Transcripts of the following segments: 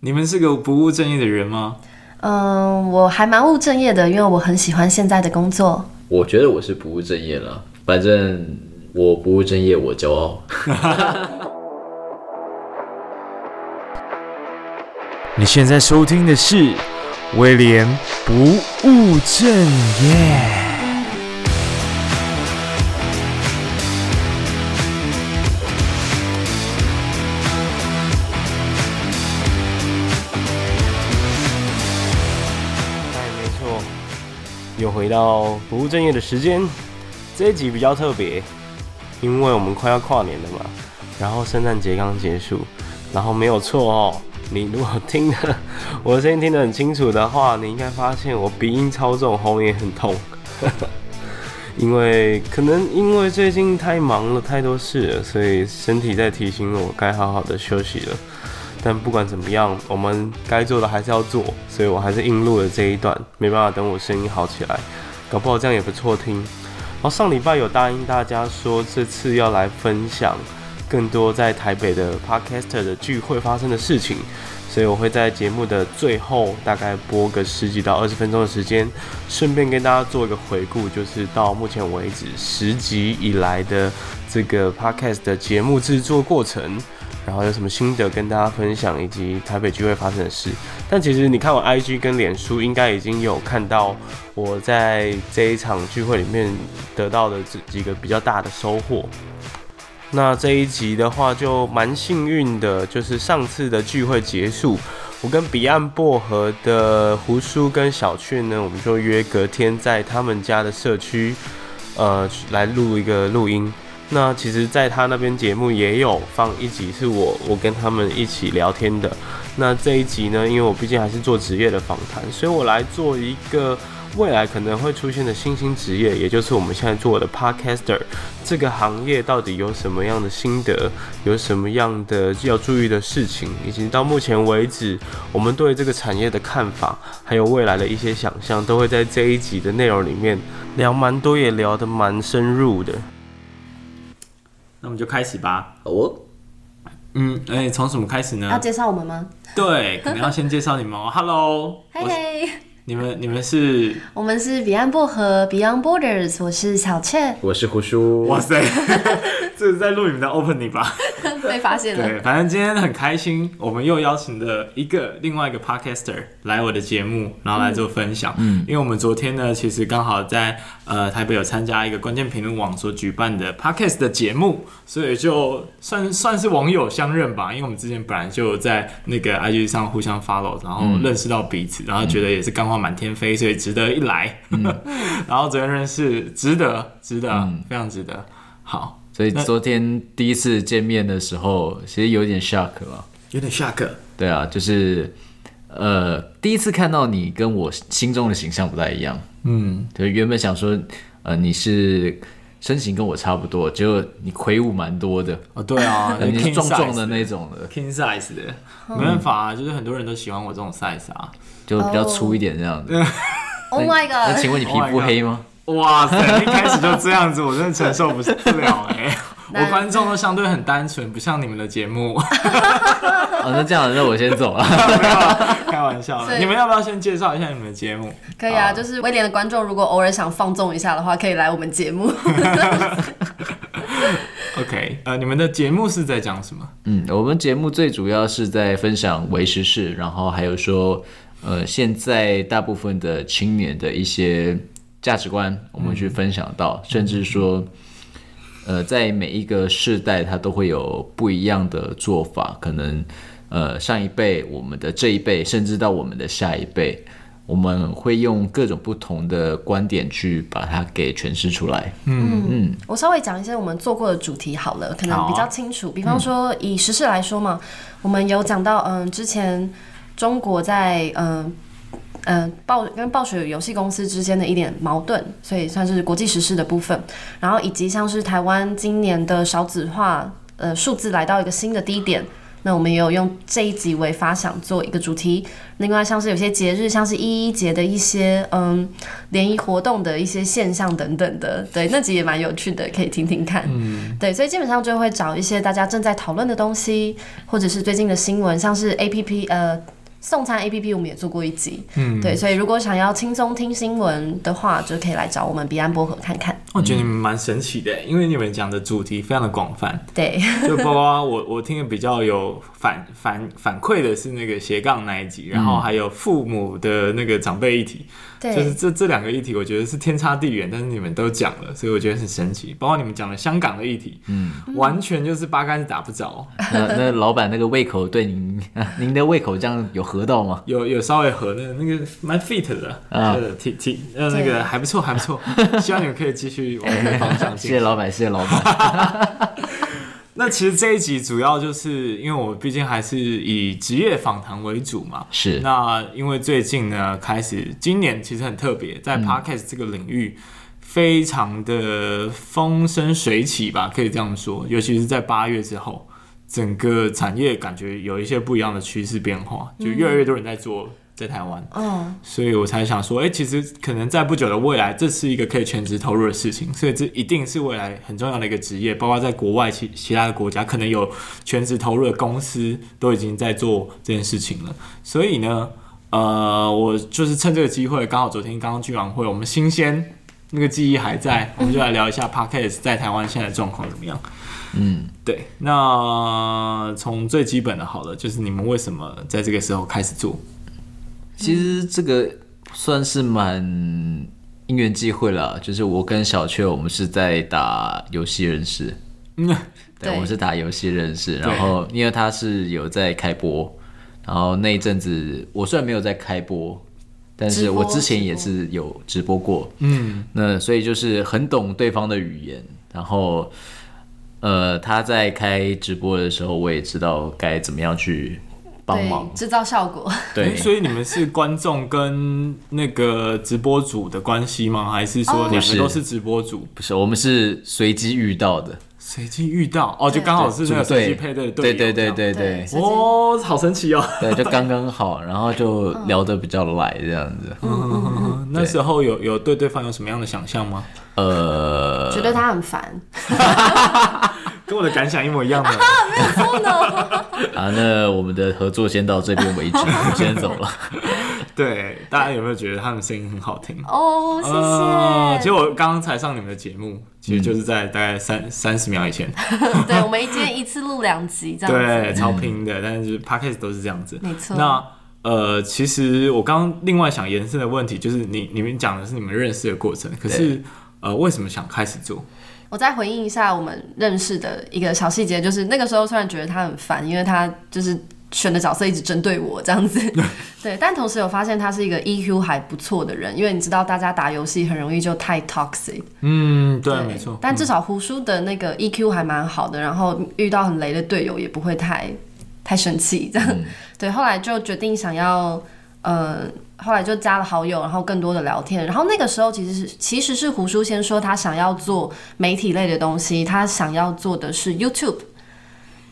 你们是个不务正业的人吗？嗯，我还蛮务正业的，因为我很喜欢现在的工作。我觉得我是不务正业了，反正我不务正业，我骄傲。你现在收听的是威廉不务正业。回到不务正业的时间，这一集比较特别，因为我们快要跨年了嘛，然后圣诞节刚结束，然后没有错哦，你如果听的 我的声音听得很清楚的话，你应该发现我鼻音超重，喉咙也很痛，因为可能因为最近太忙了，太多事了，所以身体在提醒我该好好的休息了。但不管怎么样，我们该做的还是要做，所以我还是硬录了这一段，没办法等我声音好起来，搞不好这样也不错听。然后上礼拜有答应大家说，这次要来分享更多在台北的 Podcaster 的聚会发生的事情，所以我会在节目的最后大概播个十几到二十分钟的时间，顺便跟大家做一个回顾，就是到目前为止十集以来的这个 Podcast 的节目制作过程。然后有什么心得跟大家分享，以及台北聚会发生的事。但其实你看我 IG 跟脸书，应该已经有看到我在这一场聚会里面得到的这几个比较大的收获。那这一集的话就蛮幸运的，就是上次的聚会结束，我跟彼岸薄荷的胡叔跟小雀呢，我们就约隔天在他们家的社区，呃，来录一个录音。那其实，在他那边节目也有放一集，是我我跟他们一起聊天的。那这一集呢，因为我毕竟还是做职业的访谈，所以我来做一个未来可能会出现的新兴职业，也就是我们现在做的 Podcaster 这个行业到底有什么样的心得，有什么样的要注意的事情，以及到目前为止我们对这个产业的看法，还有未来的一些想象，都会在这一集的内容里面聊蛮多，也聊得蛮深入的。那我们就开始吧。哦，嗯，哎、欸，从什么开始呢？要介绍我们吗？对，可能要先介绍你们哦。Hello，嘿嘿，你们你们是？我们是彼岸薄荷 Beyond Borders，我是小倩，我是胡叔。哇塞，这是在录你们的 opening 吧？被发现了。对，反正今天很开心，我们又邀请了一个另外一个 podcaster 来我的节目，然后来做分享。嗯，因为我们昨天呢，其实刚好在呃台北有参加一个关键评论网所举办的 podcast 的节目，所以就算算是网友相认吧。因为我们之前本来就在那个 IG 上互相 follow，然后认识到彼此，然后觉得也是干话满天飞，所以值得一来。嗯、然后昨天认识，值得，值得，嗯、非常值得。好。所以昨天第一次见面的时候，其实有点 shock 吧？有点 shock。对啊，就是呃，第一次看到你跟我心中的形象不太一样。嗯，就，原本想说，呃，你是身形跟我差不多，结果你魁梧蛮多的。哦，对啊，你是壮壮的那种的，king size 的，没办法啊，就是很多人都喜欢我这种 size 啊，就比较粗一点这样子。Oh my god！那请问你皮肤黑吗？哇塞！一开始就这样子，我真的承受不了哎。我观众都相对很单纯，不像你们的节目。哦，那这样，那我先走 了。开玩笑的，你们要不要先介绍一下你们的节目？可以啊，就是威廉的观众，如果偶尔想放纵一下的话，可以来我们节目。OK，呃，你们的节目是在讲什么？嗯，我们节目最主要是在分享为时事，然后还有说，呃，现在大部分的青年的一些。价值观，我们去分享到，嗯、甚至说，呃，在每一个世代，它都会有不一样的做法。可能，呃，上一辈、我们的这一辈，甚至到我们的下一辈，我们会用各种不同的观点去把它给诠释出来。嗯嗯，嗯我稍微讲一些我们做过的主题好了，可能比较清楚。啊、比方说，以时事来说嘛，嗯、我们有讲到，嗯，之前中国在，嗯。嗯、呃，暴跟暴雪游戏公司之间的一点矛盾，所以算是国际时事的部分。然后以及像是台湾今年的少子化，呃，数字来到一个新的低点，那我们也有用这一集为发想做一个主题。另外，像是有些节日，像是一一节的一些嗯联谊活动的一些现象等等的，对，那集也蛮有趣的，可以听听看。嗯，对，所以基本上就会找一些大家正在讨论的东西，或者是最近的新闻，像是 APP 呃。送餐 APP 我们也做过一集，嗯，对，所以如果想要轻松听新闻的话，就可以来找我们彼岸薄荷看看。我觉得你们蛮神奇的，因为你们讲的主题非常的广泛，对，就包括我我听的比较有反反反馈的是那个斜杠那一集，然后还有父母的那个长辈议题。对，就是这这两个议题，我觉得是天差地远，但是你们都讲了，所以我觉得很神奇。包括你们讲的香港的议题，嗯，完全就是八竿子打不着。那那老板那个胃口对您，您的胃口这样有合到吗？有有稍微合的，那个蛮 fit 的，啊，挺挺呃那个还不错还不错，希望你们可以继续往这个方向。谢谢老板，谢谢老板。那其实这一集主要就是因为我毕竟还是以职业访谈为主嘛。是。那因为最近呢，开始今年其实很特别，在 Podcast 这个领域非常的风生水起吧，可以这样说。尤其是在八月之后，整个产业感觉有一些不一样的趋势变化，就越来越多人在做。在台湾，嗯，所以我才想说，哎、欸，其实可能在不久的未来，这是一个可以全职投入的事情，所以这一定是未来很重要的一个职业，包括在国外其其他的国家，可能有全职投入的公司都已经在做这件事情了。所以呢，呃，我就是趁这个机会，刚好昨天刚刚聚完会，我们新鲜那个记忆还在，我们就来聊一下 Podcast 在台湾现在的状况怎么样？嗯，对。那从最基本的好了，就是你们为什么在这个时候开始做？其实这个算是蛮因缘际会了，就是我跟小雀，我们是在打游戏认识。嗯，对，我们是打游戏认识，然后因为他是有在开播，然后那一阵子我虽然没有在开播，但是我之前也是有直播过。嗯，那所以就是很懂对方的语言，然后呃他在开直播的时候，我也知道该怎么样去。帮忙。制造效果，对，所以你们是观众跟那个直播主的关系吗？还是说两个都是直播主？不是，我们是随机遇到的，随机遇到？哦，就刚好是那个随机配对的，对对对对对，哦，好神奇哦，对，就刚刚好，然后就聊得比较来这样子。嗯，那时候有有对对方有什么样的想象吗？呃，觉得他很烦。跟我的感想一模一样的，啊，没有错呢。啊，那我们的合作先到这边为止，我先走了。对，大家有没有觉得他们声音很好听？哦，谢谢。呃、其实我刚刚才上你们的节目，其实就是在大概三三十秒以前。对，我们一天一次录两集，这样子。对，超拼的，但是 Podcast 都是这样子。没错。那呃，其实我刚刚另外想延伸的问题，就是你你们讲的是你们认识的过程，可是呃，为什么想开始做？我再回应一下我们认识的一个小细节，就是那个时候虽然觉得他很烦，因为他就是选的角色一直针对我这样子，对，但同时有发现他是一个 EQ 还不错的人，因为你知道大家打游戏很容易就太 toxic，嗯，对，对没错，但至少胡叔的那个 EQ 还蛮好的，然后遇到很雷的队友也不会太太生气，这样，嗯、对，后来就决定想要，呃。后来就加了好友，然后更多的聊天。然后那个时候其实是其实是胡叔先说他想要做媒体类的东西，他想要做的是 YouTube。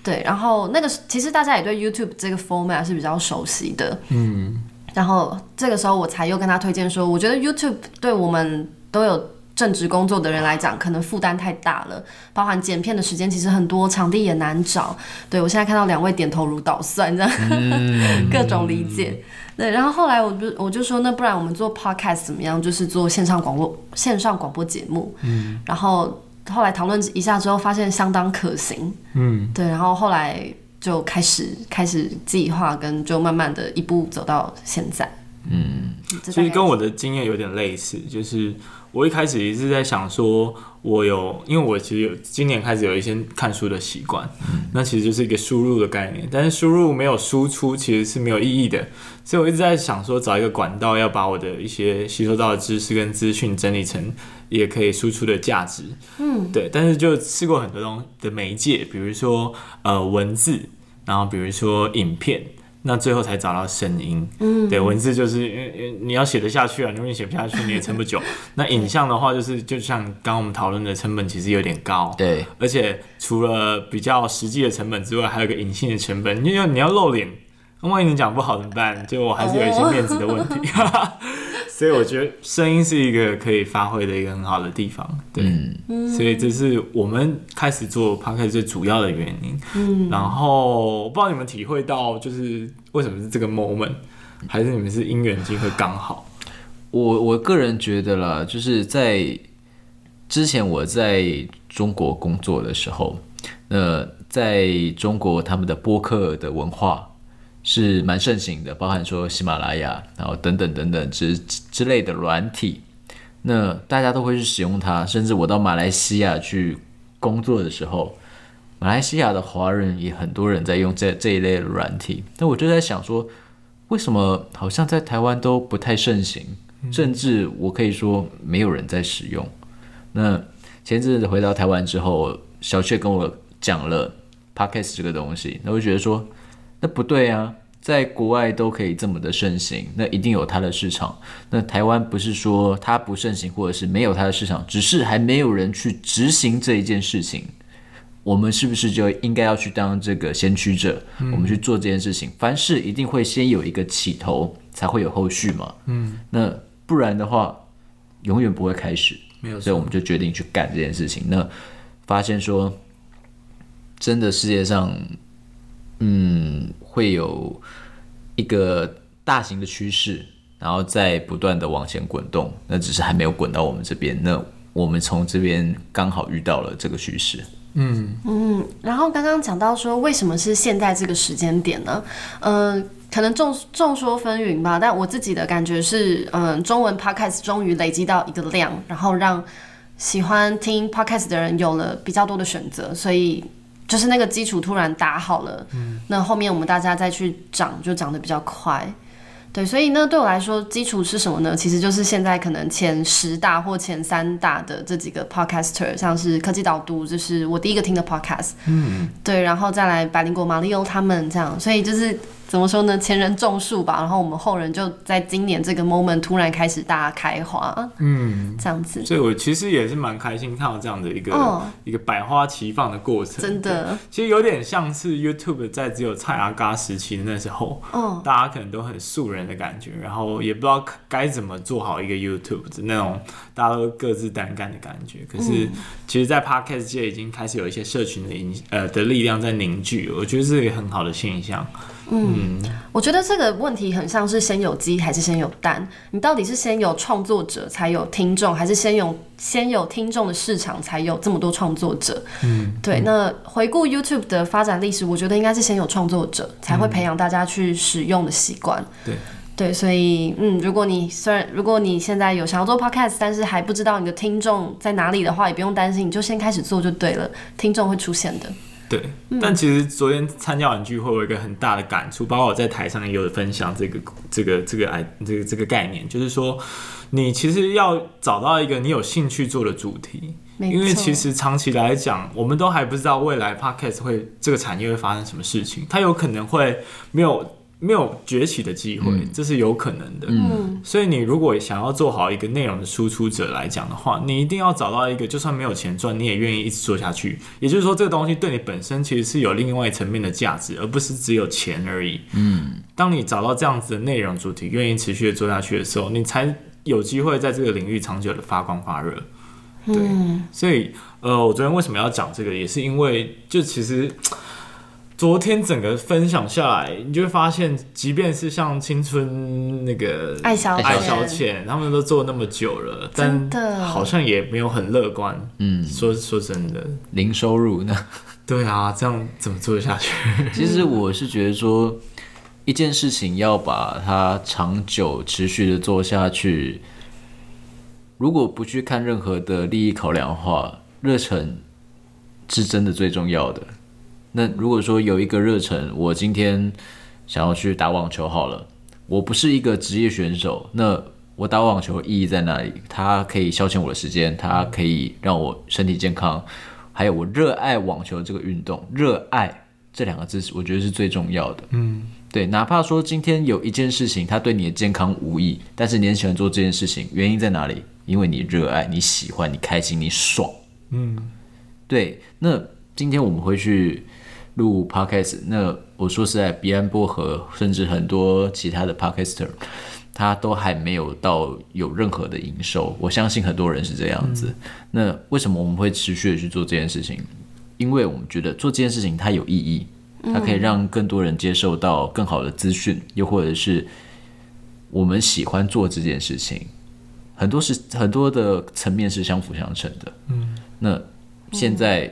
对，然后那个其实大家也对 YouTube 这个 format 是比较熟悉的。嗯。然后这个时候我才又跟他推荐说，我觉得 YouTube 对我们都有正职工作的人来讲，可能负担太大了，包含剪片的时间其实很多，场地也难找。对，我现在看到两位点头如捣蒜，这样、嗯、各种理解。对，然后后来我就我就说，那不然我们做 podcast 怎么样？就是做线上广播线上广播节目。嗯。然后后来讨论一下之后，发现相当可行。嗯。对，然后后来就开始开始计划，跟就慢慢的一步走到现在。嗯。其实跟我的经验有点类似，就是我一开始一直在想说。我有，因为我其实有今年开始有一些看书的习惯，嗯、那其实就是一个输入的概念，但是输入没有输出其实是没有意义的，所以我一直在想说找一个管道，要把我的一些吸收到的知识跟资讯整理成也可以输出的价值，嗯，对，但是就试过很多东的媒介，比如说呃文字，然后比如说影片。那最后才找到声音。嗯，对，文字就是因为你要写得下去啊，你永远写不下去，你也撑不久。那影像的话，就是就像刚刚我们讨论的成本其实有点高。对，而且除了比较实际的成本之外，还有个隐性的成本，因为你要露脸。万一你讲不好怎么办？就我还是有一些面子的问题，所以我觉得声音是一个可以发挥的一个很好的地方。对，嗯、所以这是我们开始做 Podcast 最主要的原因。嗯，然后我不知道你们体会到，就是为什么是这个 moment，还是你们是因缘机会刚好？我我个人觉得啦，就是在之前我在中国工作的时候，那在中国他们的播客的文化。是蛮盛行的，包含说喜马拉雅，然后等等等等之之类的软体，那大家都会去使用它。甚至我到马来西亚去工作的时候，马来西亚的华人也很多人在用这这一类的软体。那我就在想说，为什么好像在台湾都不太盛行，甚至我可以说没有人在使用。那前阵子回到台湾之后，小雀跟我讲了 Podcast 这个东西，那我就觉得说。那不对啊，在国外都可以这么的盛行，那一定有它的市场。那台湾不是说它不盛行，或者是没有它的市场，只是还没有人去执行这一件事情。我们是不是就应该要去当这个先驱者？嗯、我们去做这件事情，凡事一定会先有一个起头，才会有后续嘛。嗯，那不然的话，永远不会开始。没有，所以我们就决定去干这件事情。那发现说，真的世界上。嗯，会有一个大型的趋势，然后再不断的往前滚动，那只是还没有滚到我们这边。那我们从这边刚好遇到了这个趋势。嗯嗯，然后刚刚讲到说，为什么是现在这个时间点呢？嗯、可能众众说纷纭吧，但我自己的感觉是，嗯、中文 podcast 终于累积到一个量，然后让喜欢听 podcast 的人有了比较多的选择，所以。就是那个基础突然打好了，嗯，那后面我们大家再去涨，就涨得比较快，对，所以呢，对我来说，基础是什么呢？其实就是现在可能前十大或前三大的这几个 podcaster，像是科技导读，就是我第一个听的 podcast，嗯，对，然后再来百灵果、马里欧他们这样，所以就是。怎么说呢？前人种树吧，然后我们后人就在今年这个 moment 突然开始大开花，嗯，这样子。所以我其实也是蛮开心看到这样的一个、哦、一个百花齐放的过程。真的，其实有点像是 YouTube 在只有蔡阿嘎时期的那时候，哦，大家可能都很素人的感觉，然后也不知道该怎么做好一个 YouTube 的那种大家都各自单干的感觉。可是，其实，在 Podcast 界已经开始有一些社群的影呃的力量在凝聚，我觉得是一个很好的现象。嗯，我觉得这个问题很像是先有鸡还是先有蛋？你到底是先有创作者才有听众，还是先有先有听众的市场才有这么多创作者？嗯，对。那回顾 YouTube 的发展历史，我觉得应该是先有创作者，才会培养大家去使用的习惯。对对，所以嗯，如果你虽然如果你现在有想要做 Podcast，但是还不知道你的听众在哪里的话，也不用担心，你就先开始做就对了，听众会出现的。对，但其实昨天参加完聚会，有一个很大的感触，包括我在台上也有分享这个这个这个哎这个这个概念，就是说，你其实要找到一个你有兴趣做的主题，因为其实长期来讲，我们都还不知道未来 Podcast 会这个产业会发生什么事情，它有可能会没有。没有崛起的机会，这是有可能的。嗯，所以你如果想要做好一个内容的输出者来讲的话，你一定要找到一个就算没有钱赚，你也愿意一直做下去。也就是说，这个东西对你本身其实是有另外一层面的价值，而不是只有钱而已。嗯，当你找到这样子的内容主题，愿意持续的做下去的时候，你才有机会在这个领域长久的发光发热。对，所以呃，我昨天为什么要讲这个，也是因为就其实。昨天整个分享下来，你就会发现，即便是像青春那个爱小爱小浅，他们都做那么久了，真的好像也没有很乐观。嗯，说说真的，零收入呢？对啊，这样怎么做下去？其实我是觉得说，一件事情要把它长久持续的做下去，如果不去看任何的利益考量的话，热忱是真的最重要的。那如果说有一个热忱，我今天想要去打网球好了，我不是一个职业选手，那我打网球意义在哪里？它可以消遣我的时间，它可以让我身体健康，还有我热爱网球这个运动，热爱这两个字，我觉得是最重要的。嗯，对，哪怕说今天有一件事情，它对你的健康无益，但是你很喜欢做这件事情，原因在哪里？因为你热爱，你喜欢，你开心，你爽。嗯，对。那今天我们会去录 podcast，那我说实在，彼岸薄荷，甚至很多其他的 podcaster，他都还没有到有任何的营收。我相信很多人是这样子。嗯、那为什么我们会持续的去做这件事情？因为我们觉得做这件事情它有意义，它可以让更多人接受到更好的资讯，又或者是我们喜欢做这件事情，很多是很多的层面是相辅相成的。嗯，那现在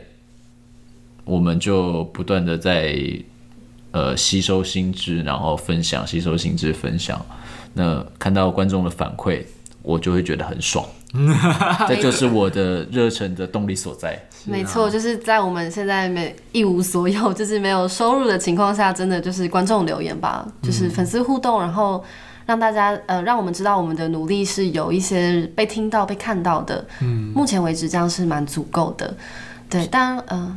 我们就不断的在呃吸收新知，然后分享，吸收新知分享。那看到观众的反馈，我就会觉得很爽。这就是我的热忱的动力所在。没错，就是在我们现在没一无所有，就是没有收入的情况下，真的就是观众留言吧，就是粉丝互动，然后让大家呃，让我们知道我们的努力是有一些被听到、被看到的。嗯，目前为止这样是蛮足够的。对，当然呃，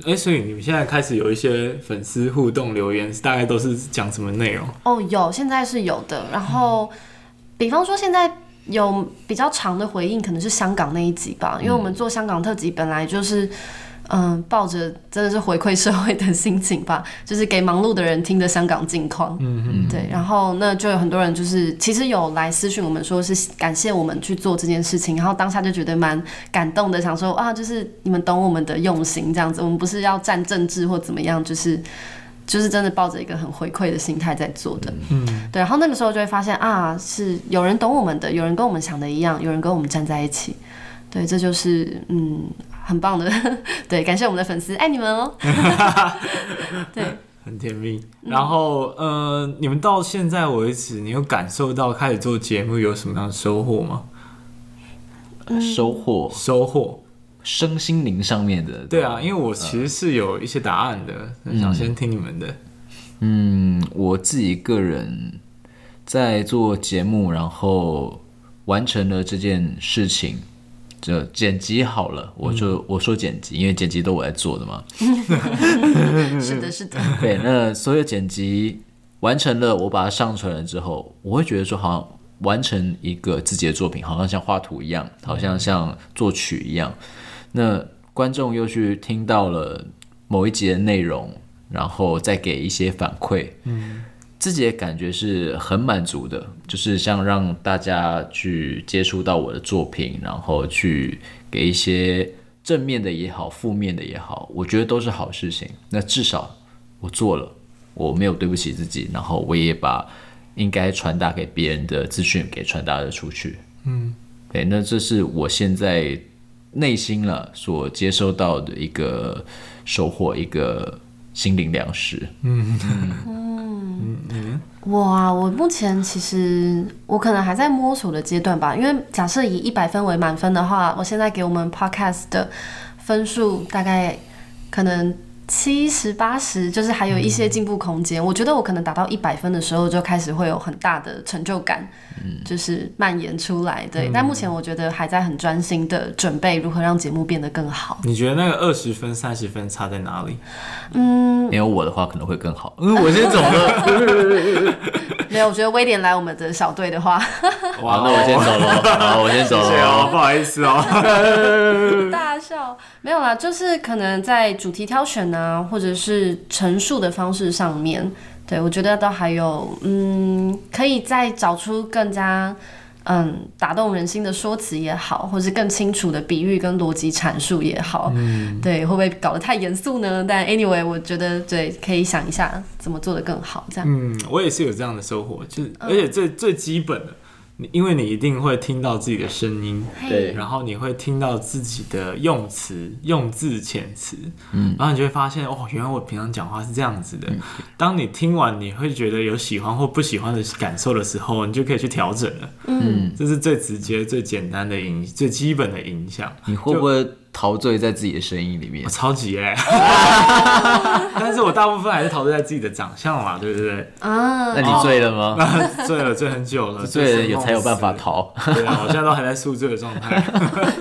哎、欸，所以你们现在开始有一些粉丝互动留言，大概都是讲什么内容？哦，有，现在是有的。然后，比方说现在。有比较长的回应，可能是香港那一集吧，因为我们做香港特辑本来就是，嗯、呃，抱着真的是回馈社会的心情吧，就是给忙碌的人听的香港近况，嗯嗯，对，然后那就有很多人就是其实有来私讯我们说是感谢我们去做这件事情，然后当下就觉得蛮感动的，想说啊，就是你们懂我们的用心这样子，我们不是要站政治或怎么样，就是。就是真的抱着一个很回馈的心态在做的，嗯，对，然后那个时候就会发现啊，是有人懂我们的，有人跟我们想的一样，有人跟我们站在一起，对，这就是嗯，很棒的，对，感谢我们的粉丝，爱你们哦，对，很甜蜜。然后呃，你们到现在为止，你有感受到开始做节目有什么样的收获吗？收获，收获。身心灵上面的，对啊，因为我其实是有一些答案的，呃、想先听你们的。嗯，我自己个人在做节目，然后完成了这件事情，就剪辑好了，我就、嗯、我说剪辑，因为剪辑都我在做的嘛。是的，是的。对，那所有剪辑完成了，我把它上传了之后，我会觉得说，好像完成一个自己的作品，好像像画图一样，好像像作曲一样。那观众又去听到了某一集的内容，然后再给一些反馈，嗯，自己的感觉是很满足的，就是像让大家去接触到我的作品，然后去给一些正面的也好，负面的也好，我觉得都是好事情。那至少我做了，我没有对不起自己，然后我也把应该传达给别人的资讯给传达了出去，嗯，对，那这是我现在。内心了所接收到的一个收获，一个心灵粮食。嗯嗯嗯，哇！我目前其实我可能还在摸索的阶段吧，因为假设以一百分为满分的话，我现在给我们 Podcast 的分数大概可能。七十八十，就是还有一些进步空间。嗯、我觉得我可能达到一百分的时候，就开始会有很大的成就感，嗯、就是蔓延出来。对，嗯、但目前我觉得还在很专心的准备如何让节目变得更好。你觉得那个二十分、三十分差在哪里？嗯，没有我的话可能会更好。嗯，我先走了。没有，我觉得威廉来我们的小队的话，哇，那我先走了。好，我先走了。谢谢哦，不好意思哦。大笑，没有啦，就是可能在主题挑选啊，或者是陈述的方式上面，对，我觉得都还有，嗯，可以再找出更加。嗯，打动人心的说辞也好，或是更清楚的比喻跟逻辑阐述也好，嗯，对，会不会搞得太严肃呢？但 anyway，我觉得对，可以想一下怎么做得更好，这样。嗯，我也是有这样的收获，就是而且最最基本的。因为你一定会听到自己的声音，对，然后你会听到自己的用词、用字遣词，嗯，然后你就会发现，哦，原来我平常讲话是这样子的。当你听完，你会觉得有喜欢或不喜欢的感受的时候，你就可以去调整了。嗯，这是最直接、最简单的影，最基本的影响。你会不会陶醉在自己的声音里面我？超级哎、但是我大部分还是陶醉在自己的长相嘛，对不对？啊那，你醉了吗？醉了，醉很久了，醉了醉有才有办法逃。对啊，我现在都还在宿醉的状态。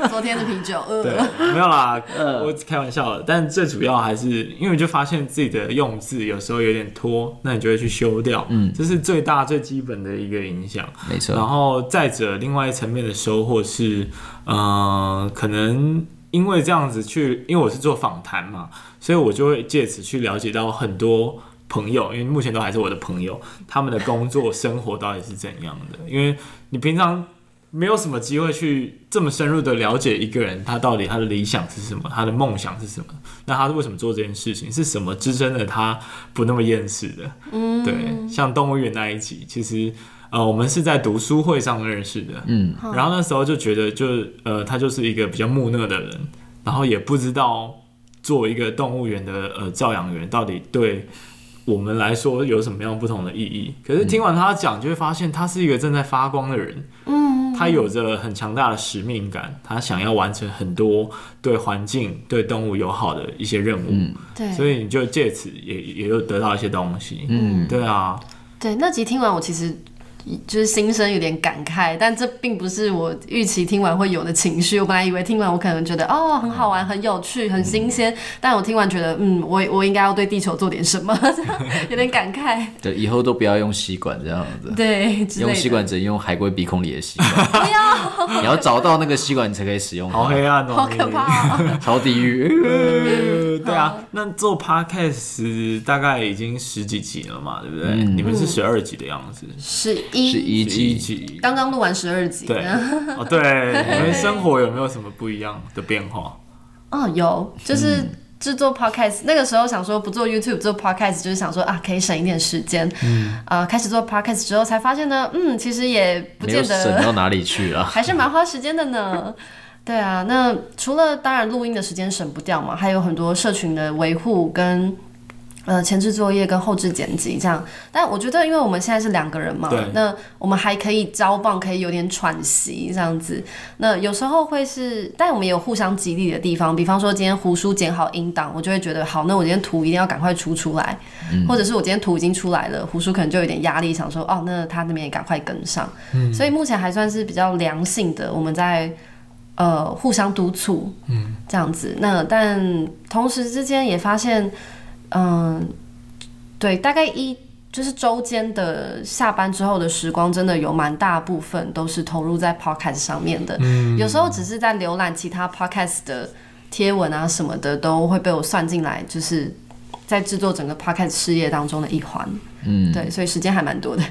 昨天的啤酒，对呃，，没有啦，我开玩笑的。但最主要还是因为就发现自己的用字有时候有点拖，那你就会去修掉。嗯，这是最大最基本的一个影响。没错。然后再者，另外一层面的收获是，呃，可能因为这样子去，因为我是做访谈嘛，所以我就会借此去了解到很多朋友，因为目前都还是我的朋友，他们的工作生活到底是怎样的。因为你平常没有什么机会去这么深入的了解一个人，他到底他的理想是什么，他的梦想是什么，那他是为什么做这件事情，是什么支撑了他不那么厌世的？嗯，对，像动物园那一集，其实。呃，我们是在读书会上认识的，嗯，然后那时候就觉得就，呃，他就是一个比较木讷的人，然后也不知道作为一个动物园的呃照养员到底对我们来说有什么样不同的意义。可是听完他讲，就会发现他是一个正在发光的人，嗯，他有着很强大的使命感，他想要完成很多对环境、对动物友好的一些任务，嗯。对，所以你就借此也也有得到一些东西，嗯，对啊，对，那集听完我其实就是心生有点感慨，但这并不是我预期听完会有的情绪。我本来以为听完我可能觉得哦很好玩、很有趣、很新鲜，但我听完觉得嗯，我我应该要对地球做点什么，有点感慨。对，以后都不要用吸管这样子。对，用吸管只能用海龟鼻孔里的吸管，不要，你要找到那个吸管，你才可以使用。好黑暗哦，好可怕、哦。超地狱。呃，对啊，那做 podcast 大概已经十几集了嘛，对不对？嗯你们是十二集的样子，是一，一十一集，刚刚录完十二集。对，哦，对，你们生活有没有什么不一样的变化？哦，有，就是制作 podcast、那个时候想说不做 YouTube 做 podcast，就是想说啊，可以省一点时间。嗯，啊，开始做 podcast 之后才发现呢，嗯，其实也不见得省，到哪里去啊。还是蛮花时间的呢。对啊，那除了当然录音的时间省不掉嘛，还有很多社群的维护跟呃前置作业跟后置剪辑这样。但我觉得，因为我们现在是两个人嘛，那我们还可以交棒，可以有点喘息这样子。那有时候会是，但我们也有互相激励的地方。比方说，今天胡叔剪好音档，我就会觉得好，那我今天图一定要赶快出出来，或者是我今天图已经出来了，胡叔可能就有点压力，想说哦，那他那边也赶快跟上。所以目前还算是比较良性的，我们在。呃，互相督促，嗯，这样子。那但同时之间也发现，嗯、对，大概一就是周间的下班之后的时光，真的有蛮大部分都是投入在 podcast 上面的。嗯，有时候只是在浏览其他 podcast 的贴文啊什么的，都会被我算进来，就是在制作整个 podcast 事业当中的一环。嗯，对，所以时间还蛮多的。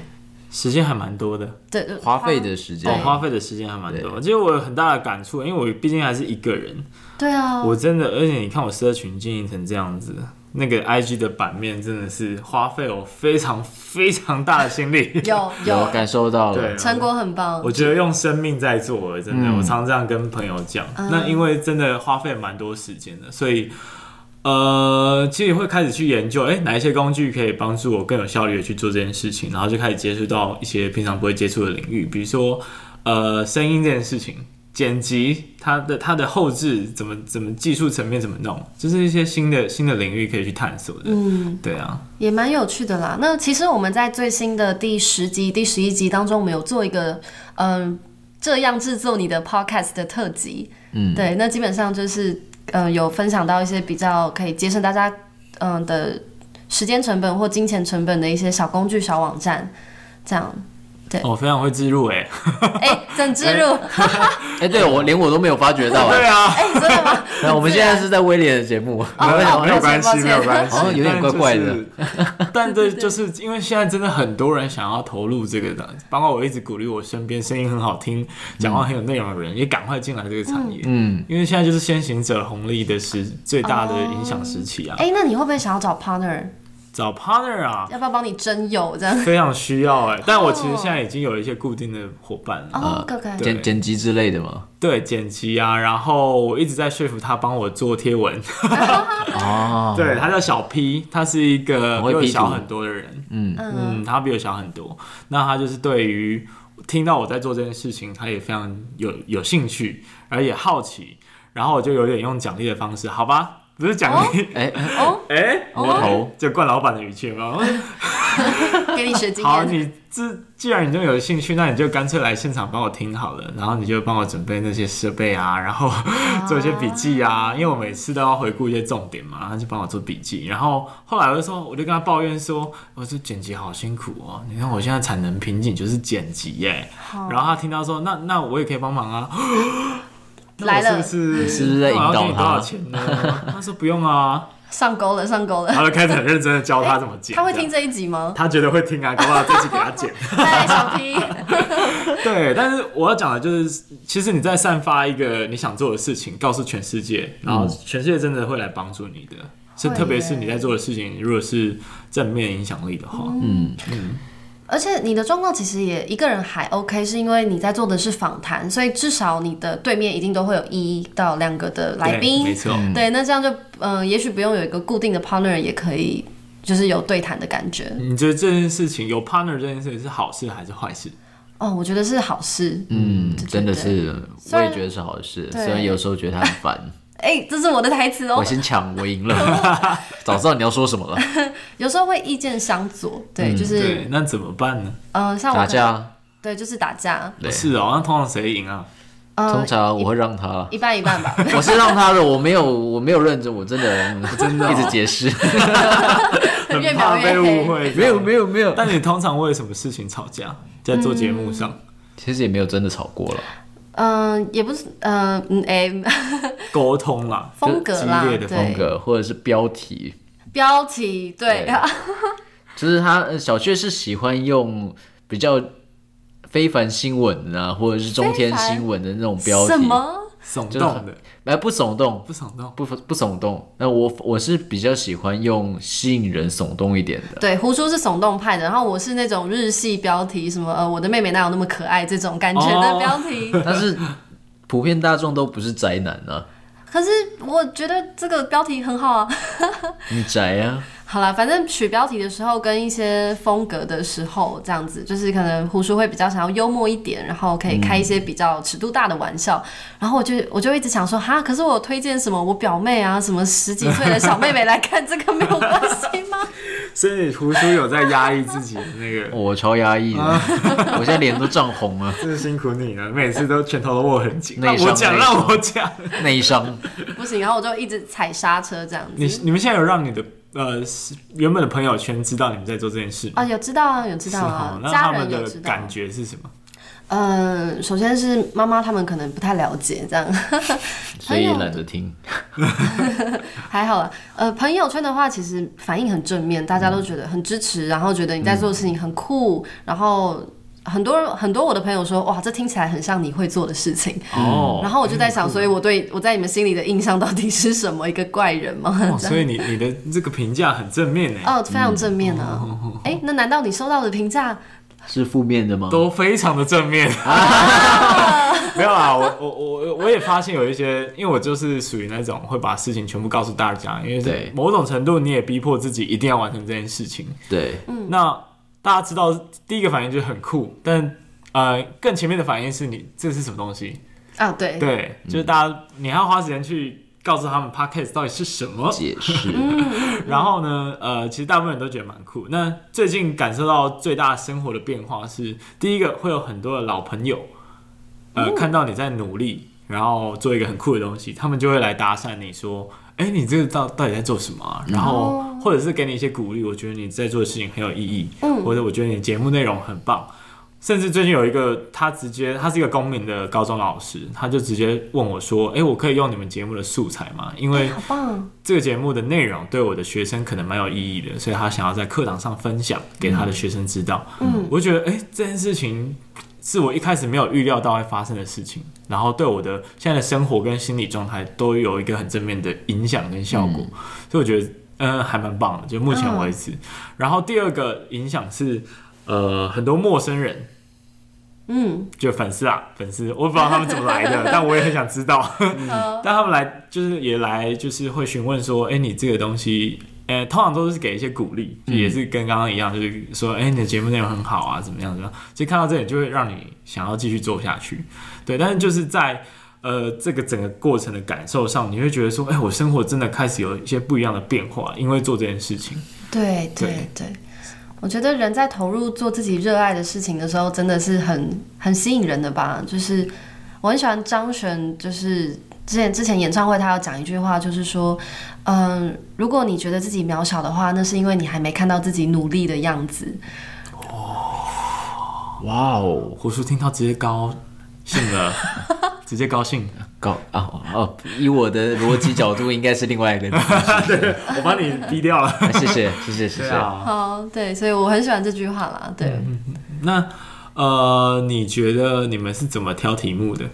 时间还蛮多的，对，花费的时间我、哦、花费的时间还蛮多。其实我有很大的感触，因为我毕竟还是一个人。对啊，我真的，而且你看我社群经营成这样子，那个 IG 的版面真的是花费我非常非常大的心力。有 有有感受到了，对，成果很棒。我觉得用生命在做，真的，嗯、我常这样跟朋友讲。嗯、那因为真的花费蛮多时间的，所以。呃，其实会开始去研究，哎，哪一些工具可以帮助我更有效率的去做这件事情，然后就开始接触到一些平常不会接触的领域，比如说，呃，声音这件事情，剪辑，它的它的后置怎么怎么技术层面怎么弄，就是一些新的新的领域可以去探索的。嗯，对啊，也蛮有趣的啦。那其实我们在最新的第十集、第十一集当中，我们有做一个，嗯、呃，这样制作你的 podcast 的特辑。嗯，对，那基本上就是。嗯、呃，有分享到一些比较可以节省大家嗯、呃、的时间成本或金钱成本的一些小工具、小网站，这样。对，我、哦、非常会自入哎，哎，欸，整自入？哎，对我连我都没有发觉到对啊，哎，真的吗？那我们现在是在威廉的节目，没有没有关系，没有关系，好像有点怪怪的。但这 就是因为现在真的很多人想要投入这个的，包括我一直鼓励我身边声音很好听、讲话很有内容的人，也赶快进来这个产业。嗯，因为现在就是先行者红利的时最大的影响时期啊。哎，那你会不会想要找 partner？找 partner 啊，要不要帮你征友这样？非常需要哎、欸，但我其实现在已经有一些固定的伙伴了，哦，可可剪剪辑之类的吗？对，剪辑啊，然后我一直在说服他帮我做贴文。哦，对，他叫小 P，他是一个比我小很多的人，嗯。嗯，他比我小很多，那他就是对于听到我在做这件事情，他也非常有有兴趣，而也好奇。然后我就有点用奖励的方式，好吧。不是奖励，哎哦，哎，摸头就惯老板的语气吗。给你学经验。好，你这既然你这么有兴趣，那你就干脆来现场帮我听好了，然后你就帮我准备那些设备啊，然后做一些笔记啊，因为我每次都要回顾一些重点嘛，然后就帮我做笔记。然后后来我就说，我就跟他抱怨说，我说剪辑好辛苦哦，你看我现在产能瓶颈就是剪辑耶。然后他听到说，那那我也可以帮忙啊。来了，是不是？是不是在引导他？多少钱呢？他说不用啊，上钩了，上钩了。他就开始很认真的教他怎么剪。他会听这一集吗？他觉得会听啊，搞不好这集给他剪。嗨，小 P。对，但是我要讲的就是，其实你在散发一个你想做的事情，告诉全世界，然后全世界真的会来帮助你的。是，特别是你在做的事情，如果是正面影响力的话，嗯嗯。而且你的状况其实也一个人还 OK，是因为你在做的是访谈，所以至少你的对面一定都会有一到两个的来宾，没错。对，那这样就嗯、呃，也许不用有一个固定的 partner，也可以就是有对谈的感觉。你觉得这件事情有 partner 这件事情是好事还是坏事？哦，我觉得是好事。嗯，真的是，我也觉得是好事，虽然有时候觉得他很烦。哎、欸，这是我的台词哦。我先抢，我赢了。早知道你要说什么了。有时候会意见相左，对，嗯、就是对。那怎么办呢？嗯、呃，像我打架。对，就是打架。是哦，那通常谁赢啊？呃、通常我会让他一半一半吧。我是让他的，我没有，我没有认真，我真的真的一直解释。很怕被误会。没有没有没有。但你通常为什么事情吵架？在做节目上、嗯，其实也没有真的吵过了。嗯，也不是，嗯嗯，哎，沟通啦，风格啦，激烈的风格，或者是标题，标题，对，对。就是他小雀是喜欢用比较非凡新闻啊，或者是中天新闻的那种标题，什么？耸动的。来不耸动，不耸动，不不耸动。那我我是比较喜欢用吸引人、耸动一点的。对，胡叔是耸动派的，然后我是那种日系标题，什么呃，我的妹妹哪有那么可爱这种感觉的标题。但是普遍大众都不是宅男啊。可是我觉得这个标题很好啊。你宅啊？好了，反正取标题的时候跟一些风格的时候，这样子就是可能胡叔会比较想要幽默一点，然后可以开一些比较尺度大的玩笑。嗯、然后我就我就一直想说，哈，可是我推荐什么我表妹啊，什么十几岁的小妹妹来看这个没有关系吗？所以胡叔有在压抑自己的那个，我超压抑的，我现在脸都涨红了，真是辛苦你了，每次都拳头都握很紧。让我讲，让我讲，内伤不行，然后我就一直踩刹车这样子。你你们现在有让你的？呃，原本的朋友圈知道你们在做这件事啊？有知道啊，有知道啊。那他们的感觉是什么？嗯，首先是妈妈他们可能不太了解这样，所以懒得听。还好啦，呃，朋友圈的话其实反应很正面，大家都觉得很支持，然后觉得你在做的事情很酷，然后。很多很多我的朋友说，哇，这听起来很像你会做的事情。哦，然后我就在想，所以我对我在你们心里的印象到底是什么？一个怪人吗？哦、所以你你的这个评价很正面呢？哦，非常正面啊。哎、嗯，那难道你收到的评价是负面的吗？都非常的正面。啊、没有啊，我我我我也发现有一些，因为我就是属于那种会把事情全部告诉大家，因为某种程度你也逼迫自己一定要完成这件事情。对，嗯，那。大家知道第一个反应就是很酷，但呃更前面的反应是你这是什么东西啊？对对，就是大家你还要花时间去告诉他们 Podcast 到底是什么解释。然后呢，呃，其实大部分人都觉得蛮酷。那最近感受到最大生活的变化是，第一个会有很多的老朋友，呃，看到你在努力，然后做一个很酷的东西，他们就会来搭讪你说。哎，你这个到到底在做什么啊？然后或者是给你一些鼓励，我觉得你在做的事情很有意义，嗯，或者我觉得你节目内容很棒，甚至最近有一个他直接他是一个公民的高中老师，他就直接问我说：“哎，我可以用你们节目的素材吗？因为这个节目的内容对我的学生可能蛮有意义的，所以他想要在课堂上分享给他的学生知道。”嗯，我觉得哎，这件事情。是我一开始没有预料到会发生的事情，然后对我的现在的生活跟心理状态都有一个很正面的影响跟效果，嗯、所以我觉得嗯还蛮棒的，就目前为止。嗯、然后第二个影响是呃很多陌生人，嗯，就粉丝啊粉丝，我不知道他们怎么来的，但我也很想知道。嗯、但他们来就是也来就是会询问说，哎，你这个东西。呃，通常都是给一些鼓励，就也是跟刚刚一样，就是说，哎、欸，你的节目内容很好啊，怎么样怎么样？其实看到这里就会让你想要继续做下去，对。但是就是在呃，这个整个过程的感受上，你会觉得说，哎，我生活真的开始有一些不一样的变化，因为做这件事情。对对对，对，我觉得人在投入做自己热爱的事情的时候，真的是很很吸引人的吧。就是我很喜欢张悬，就是之前之前演唱会他有讲一句话，就是说，嗯，如果你觉得自己渺小的话，那是因为你还没看到自己努力的样子。哦，哇哦，胡叔听到直接高兴了。直接高兴高哦哦，以我的逻辑角度，应该是另外一个。对，我帮你低掉了。谢谢谢谢谢谢。好，对，所以我很喜欢这句话啦。对，嗯、那呃，你觉得你们是怎么挑题目的？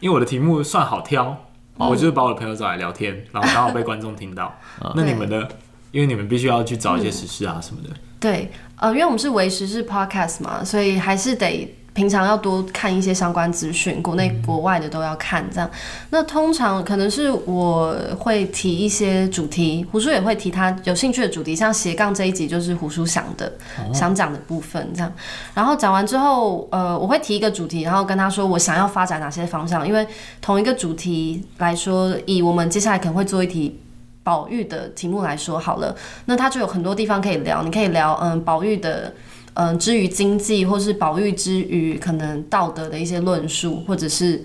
因为我的题目算好挑，哦、我就是把我的朋友找来聊天，然后刚好被观众听到。那你们的，因为你们必须要去找一些时事啊什么的。对，呃，因为我们是为时事 podcast 嘛，所以还是得。平常要多看一些相关资讯，国内国外的都要看。这样，那通常可能是我会提一些主题，胡叔也会提他有兴趣的主题，像斜杠这一集就是胡叔想的、哦、想讲的部分。这样，然后讲完之后，呃，我会提一个主题，然后跟他说我想要发展哪些方向。因为同一个主题来说，以我们接下来可能会做一题保育的题目来说好了，那他就有很多地方可以聊。你可以聊，嗯，保育的。嗯，之于经济，或是保育之于可能道德的一些论述，或者是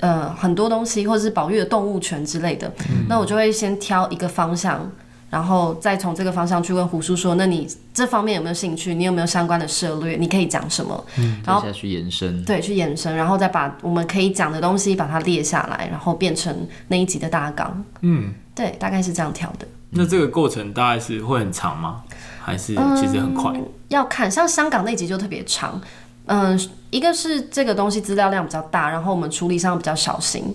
呃很多东西，或者是保育的动物权之类的，嗯、那我就会先挑一个方向，然后再从这个方向去问胡叔说，那你这方面有没有兴趣？你有没有相关的涉略？你可以讲什么？嗯，然后再去延伸，对，去延伸，然后再把我们可以讲的东西把它列下来，然后变成那一集的大纲。嗯，对，大概是这样挑的。那这个过程大概是会很长吗？还是其实很快？嗯，要看，像香港那集就特别长。嗯，一个是这个东西资料量比较大，然后我们处理上比较小心。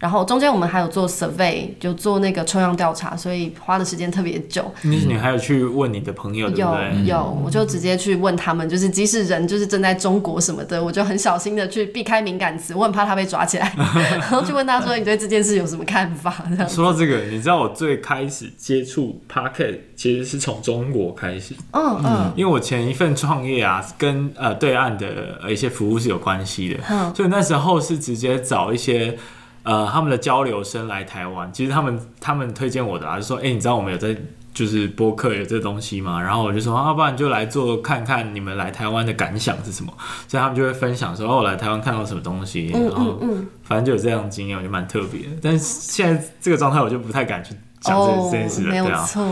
然后中间我们还有做 survey，就做那个抽样调查，所以花的时间特别久。你你还有去问你的朋友对不对？有有，我就直接去问他们，就是即使人就是正在中国什么的，我就很小心的去避开敏感词，我很怕他被抓起来，然后去问他说，你对这件事有什么看法？这样。说到这个，你知道我最开始接触 Pocket 其实是从中国开始。嗯嗯。因为我前一份创业啊，跟呃对岸的一些服务是有关系的，嗯，所以那时候是直接找一些。呃，他们的交流生来台湾，其实他们他们推荐我的啊，就说，哎、你知道我们有在就是播客有这东西吗？然后我就说，要、啊、不然就来做看看你们来台湾的感想是什么。所以他们就会分享说，哦，我来台湾看到什么东西，然后反正就有这样的经验，我就蛮特别的。但是现在这个状态，我就不太敢去。哦，没有错。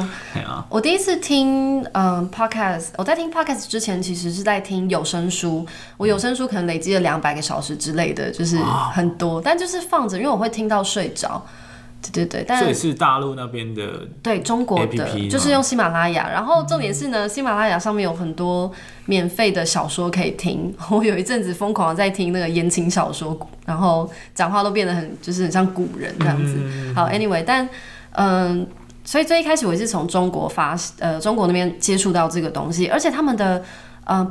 啊、我第一次听嗯 podcast，我在听 podcast 之前，其实是在听有声书。我有声书可能累积了两百个小时之类的，就是很多，但就是放着，因为我会听到睡着。对对对，但这也是大陆那边的，对中国的，就是用喜马拉雅。然后重点是呢，喜马拉雅上面有很多免费的小说可以听。我有一阵子疯狂的在听那个言情小说，然后讲话都变得很，就是很像古人这样子。嗯、好，anyway，但。嗯，所以最一开始我是从中国发，呃，中国那边接触到这个东西，而且他们的呃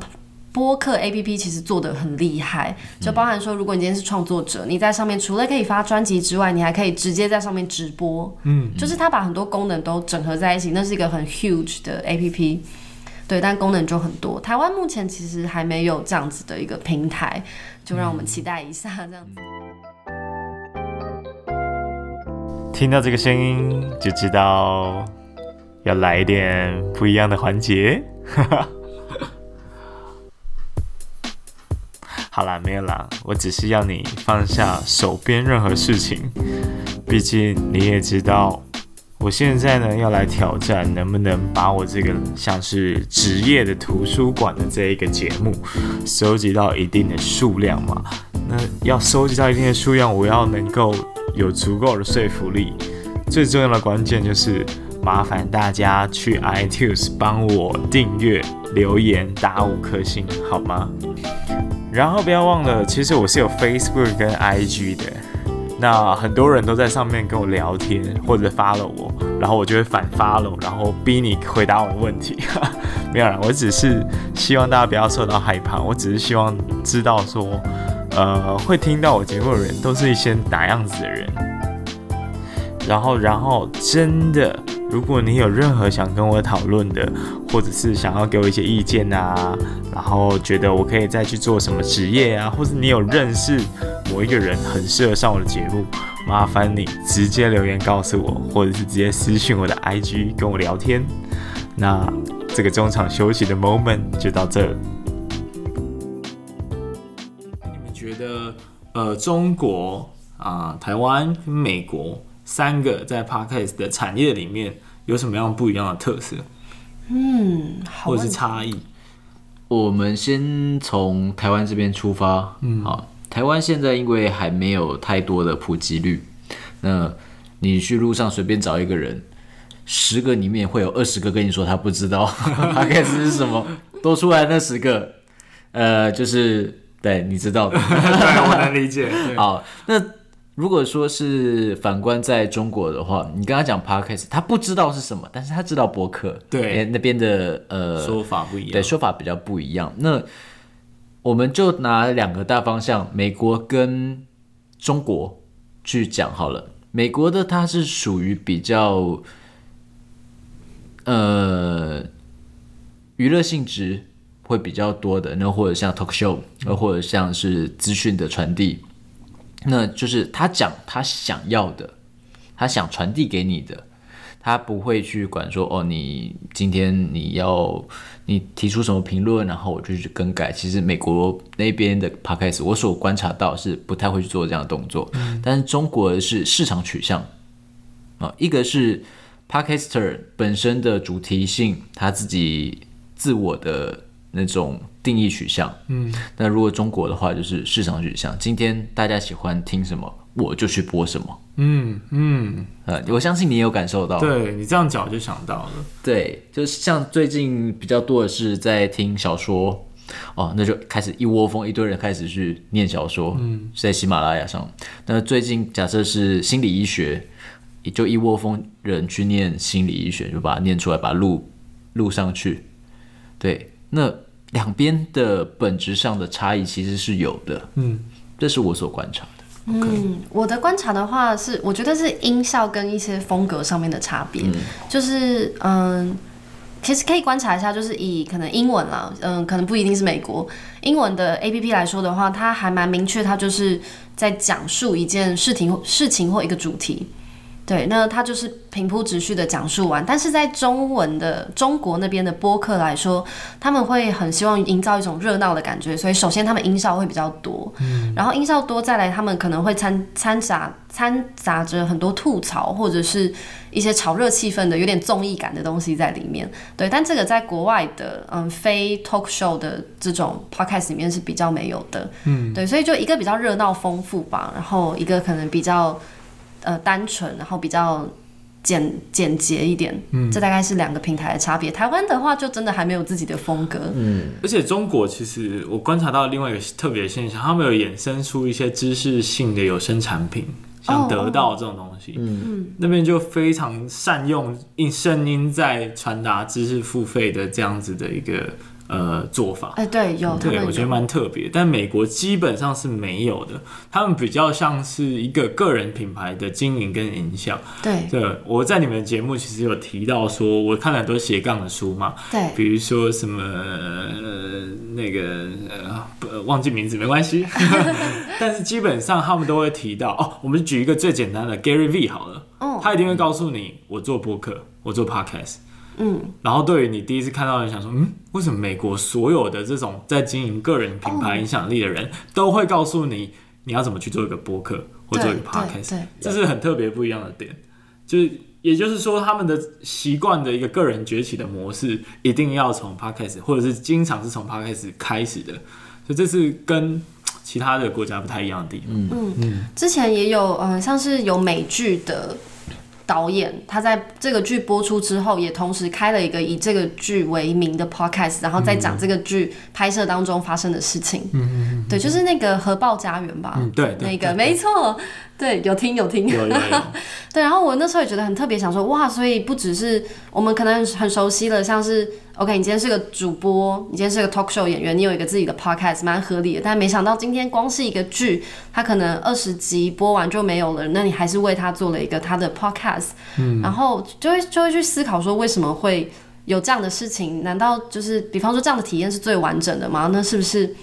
播客 APP 其实做得很厉害，就包含说，如果你今天是创作者，你在上面除了可以发专辑之外，你还可以直接在上面直播，嗯，就是他把很多功能都整合在一起，那是一个很 huge 的 APP，对，但功能就很多。台湾目前其实还没有这样子的一个平台，就让我们期待一下这样子。听到这个声音就知道要来一点不一样的环节。好啦，没有啦，我只是要你放下手边任何事情。毕竟你也知道，我现在呢要来挑战，能不能把我这个像是职业的图书馆的这一个节目收集到一定的数量嘛？那要收集到一定的数量，我要能够。有足够的说服力，最重要的关键就是麻烦大家去 iTunes 帮我订阅、留言、打五颗星，好吗？然后不要忘了，其实我是有 Facebook 跟 IG 的，那很多人都在上面跟我聊天或者 follow 我，然后我就会反 follow，然后逼你回答我的问题。没有啦，我只是希望大家不要受到害怕，我只是希望知道说。呃，会听到我节目的人都是一些打样子的人，然后，然后真的如果你有任何想跟我讨论的，或者是想要给我一些意见啊，然后觉得我可以再去做什么职业啊，或者你有认识某一个人很适合上我的节目，麻烦你直接留言告诉我，或者是直接私讯我的 IG 跟我聊天。那这个中场休息的 moment 就到这。呃，中国啊、呃、台湾、美国三个在 Podcast 的产业里面有什么样不一样的特色？嗯，或者是差异？我们先从台湾这边出发。嗯，好，台湾现在因为还没有太多的普及率，那你去路上随便找一个人。十个里面会有二十个跟你说他不知道 Podcast 是什么，多出来那十个，呃，就是对，你知道的，对，我能理解。好，那如果说是反观在中国的话，你跟他讲 Podcast，他不知道是什么，但是他知道博客，对，那边的呃说法不一样，对，说法比较不一样。那我们就拿两个大方向，美国跟中国去讲好了。美国的它是属于比较。呃，娱乐性质会比较多的，那或者像 talk show，呃，或者像是资讯的传递，那就是他讲他想要的，他想传递给你的，他不会去管说哦，你今天你要你提出什么评论，然后我就去更改。其实美国那边的 podcast，我所观察到是不太会去做这样的动作，嗯、但是中国是市场取向啊，一个是。Podcaster 本身的主题性，他自己自我的那种定义取向，嗯，那如果中国的话，就是市场取向。今天大家喜欢听什么，我就去播什么，嗯嗯，呃，我相信你也有感受到，对你这样讲就想到了，对，就是像最近比较多的是在听小说，哦，那就开始一窝蜂一堆人开始去念小说，嗯，在喜马拉雅上。那最近假设是心理医学。也就一窝蜂人去念心理医学，就把它念出来，把它录录上去。对，那两边的本质上的差异其实是有的。嗯，这是我所观察的。嗯.我的观察的话是，我觉得是音效跟一些风格上面的差别。嗯，就是嗯，其实可以观察一下，就是以可能英文啦，嗯，可能不一定是美国英文的 APP 来说的话，它还蛮明确，它就是在讲述一件事情、事情或一个主题。对，那他就是平铺直叙的讲述完，但是在中文的中国那边的播客来说，他们会很希望营造一种热闹的感觉，所以首先他们音效会比较多，嗯，然后音效多，再来他们可能会掺掺杂掺杂着很多吐槽或者是一些炒热气氛的有点综艺感的东西在里面，对，但这个在国外的嗯非 talk show 的这种 podcast 里面是比较没有的，嗯，对，所以就一个比较热闹丰富吧，然后一个可能比较。呃，单纯，然后比较简简洁一点，嗯，这大概是两个平台的差别。台湾的话，就真的还没有自己的风格，嗯，而且中国其实我观察到另外一个特别的现象，他们有衍生出一些知识性的有声产品，像得到这种东西，嗯嗯，那边就非常善用声音在传达知识付费的这样子的一个。呃，做法，哎、欸，对，有，对，我觉得蛮特别。但美国基本上是没有的，他们比较像是一个个人品牌的经营跟营销。对，对，我在你们节目其实有提到说，我看了很多斜杠的书嘛，对，比如说什么、呃、那个呃忘记名字没关系，但是基本上他们都会提到哦。我们举一个最简单的 Gary V 好了，哦，他一定会告诉你，我做播客，我做 Podcast。嗯，然后对于你第一次看到人想说，嗯，为什么美国所有的这种在经营个人品牌影响力的人都会告诉你，你要怎么去做一个播客或做一个 podcast，这是很特别不一样的点。就是也就是说，他们的习惯的一个个人崛起的模式，一定要从 podcast 或者是经常是从 podcast 开始的，所以这是跟其他的国家不太一样的地方。嗯嗯，之前也有嗯，像是有美剧的。导演他在这个剧播出之后，也同时开了一个以这个剧为名的 podcast，然后再讲这个剧拍摄当中发生的事情。嗯嗯对，就是那个核爆家园吧？嗯，对，那个没错，对，有听有听。有有有。对，然后我那时候也觉得很特别，想说哇，所以不只是我们可能很熟悉了，像是 OK，你今天是个主播，你今天是个 talk show 演员，你有一个自己的 podcast，蛮合理的。但没想到今天光是一个剧，它可能二十集播完就没有了，那你还是为他做了一个他的 podcast，嗯，然后就会就会去思考说，为什么会有这样的事情？难道就是比方说这样的体验是最完整的吗？那是不是？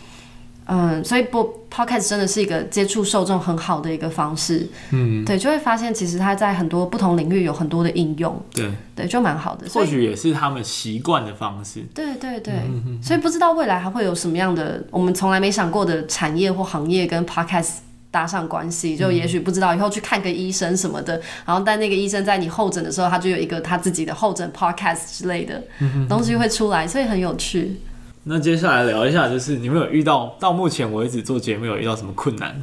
嗯，所以播 podcast 真的是一个接触受众很好的一个方式。嗯，对，就会发现其实它在很多不同领域有很多的应用。对，对，就蛮好的。或许也是他们习惯的方式。对对对，嗯，所以不知道未来还会有什么样的我们从来没想过的产业或行业跟 podcast 搭上关系。就也许不知道以后去看个医生什么的，然后但那个医生在你候诊的时候，他就有一个他自己的候诊 podcast 之类的东西会出来，所以很有趣。那接下来聊一下，就是你们有遇到到目前为止做节目有遇到什么困难？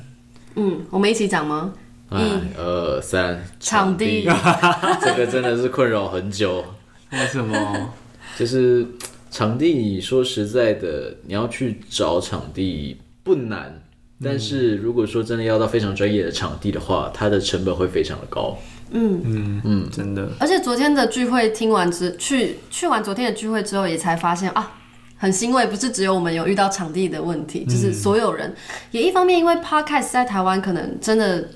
嗯，我们一起讲吗？一、二、三，场地，这个真的是困扰很久。为什么？就是场地，说实在的，你要去找场地不难，但是如果说真的要到非常专业的场地的话，它的成本会非常的高。嗯嗯嗯，真的。而且昨天的聚会听完之去去完昨天的聚会之后，也才发现啊。很欣慰，不是只有我们有遇到场地的问题，就是所有人。也一方面，因为 Podcast 在台湾可能真的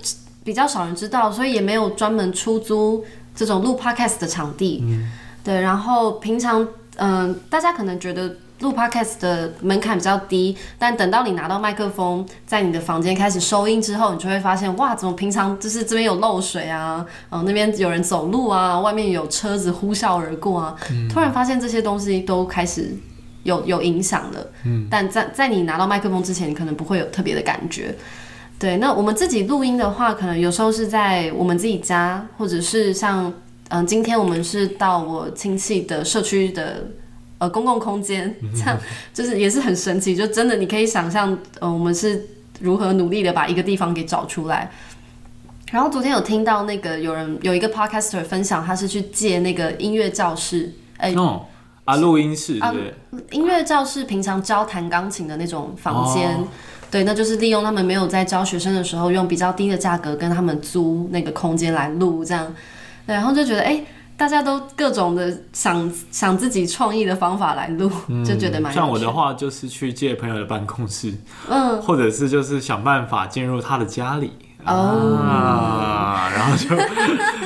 比较少人知道，所以也没有专门出租这种录 Podcast 的场地。嗯、对，然后平常嗯、呃，大家可能觉得录 Podcast 的门槛比较低，但等到你拿到麦克风，在你的房间开始收音之后，你就会发现，哇，怎么平常就是这边有漏水啊，嗯、呃，那边有人走路啊，外面有车子呼啸而过啊，嗯、突然发现这些东西都开始。有有影响的，嗯，但在在你拿到麦克风之前，你可能不会有特别的感觉。对，那我们自己录音的话，可能有时候是在我们自己家，或者是像嗯、呃，今天我们是到我亲戚的社区的呃公共空间，这样 就是也是很神奇，就真的你可以想象，呃，我们是如何努力的把一个地方给找出来。然后昨天有听到那个有人有一个 podcaster 分享，他是去借那个音乐教室，哎、欸。Oh. 啊，录音室对，音乐教室平常教弹钢琴的那种房间，哦、对，那就是利用他们没有在教学生的时候，用比较低的价格跟他们租那个空间来录，这样，对，然后就觉得，哎、欸，大家都各种的想想自己创意的方法来录，嗯、就觉得蛮像我的话，就是去借朋友的办公室，嗯，或者是就是想办法进入他的家里。哦、啊，然后就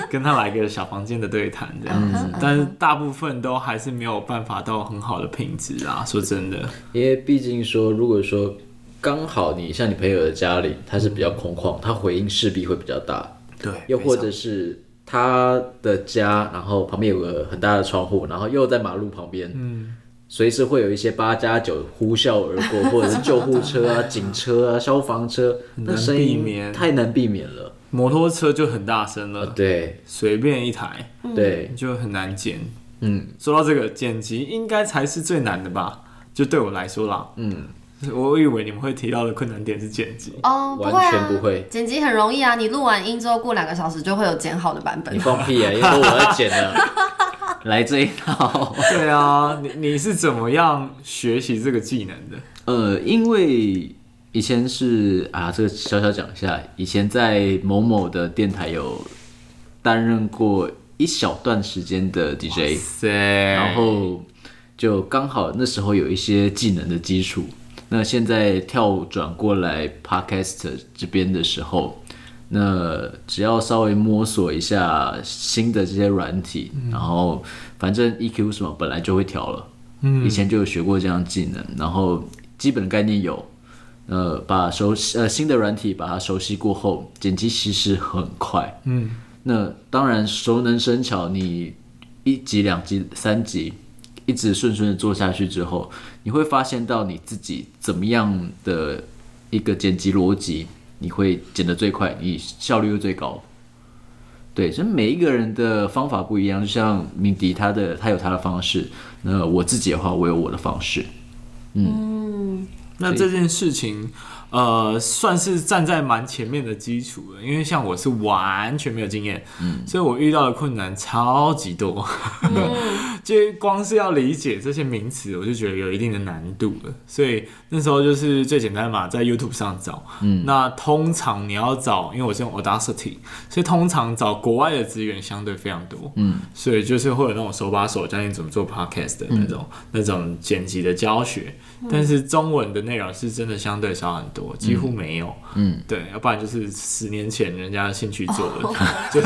跟他来个小房间的对谈这样子，但是大部分都还是没有办法到很好的品质啊。说真的，因为毕竟说，如果说刚好你像你朋友的家里，他是比较空旷，他回音势必会比较大。对，又或者是他的家，然后旁边有个很大的窗户，然后又在马路旁边。嗯。随时会有一些八加九呼啸而过，或者是救护车啊、警车啊、消防车，那声音太难避免了。摩托车就很大声了，对，随便一台，对，就很难剪。嗯，说到这个剪辑，应该才是最难的吧？就对我来说啦，嗯，我以为你们会提到的困难点是剪辑哦，完全不会，剪辑很容易啊，你录完音之后过两个小时就会有剪好的版本。你放屁啊，因为我要剪了。来这一套，对啊，你你是怎么样学习这个技能的？呃，因为以前是啊，这个小小讲一下，以前在某某的电台有担任过一小段时间的 DJ，塞然后就刚好那时候有一些技能的基础。那现在跳转过来 Podcast 这边的时候。那只要稍微摸索一下新的这些软体，嗯、然后反正 EQ 什么本来就会调了，嗯，以前就有学过这样技能，然后基本的概念有，呃，把熟悉呃新的软体把它熟悉过后，剪辑其实很快，嗯，那当然熟能生巧，你一集两集三集一直顺顺的做下去之后，你会发现到你自己怎么样的一个剪辑逻辑。你会减得最快，你效率又最高。对，所以每一个人的方法不一样，就像敏迪他的他有他的方式，那我自己的话，我有我的方式。嗯，嗯，那这件事情，呃，算是站在蛮前面的基础了，因为像我是完全没有经验，嗯，所以我遇到的困难超级多。嗯、就光是要理解这些名词，我就觉得有一定的难度了。所以那时候就是最简单嘛，在 YouTube 上找。嗯，那通常你要找，因为我是用 Audacity，所以通常找国外的资源相对非常多。嗯，所以就是会有那种手把手教你怎么做 Podcast 的那种、嗯、那种剪辑的教学。但是中文的内容是真的相对少很多，几乎没有。嗯，对，要不然就是十年前人家的兴趣做的，就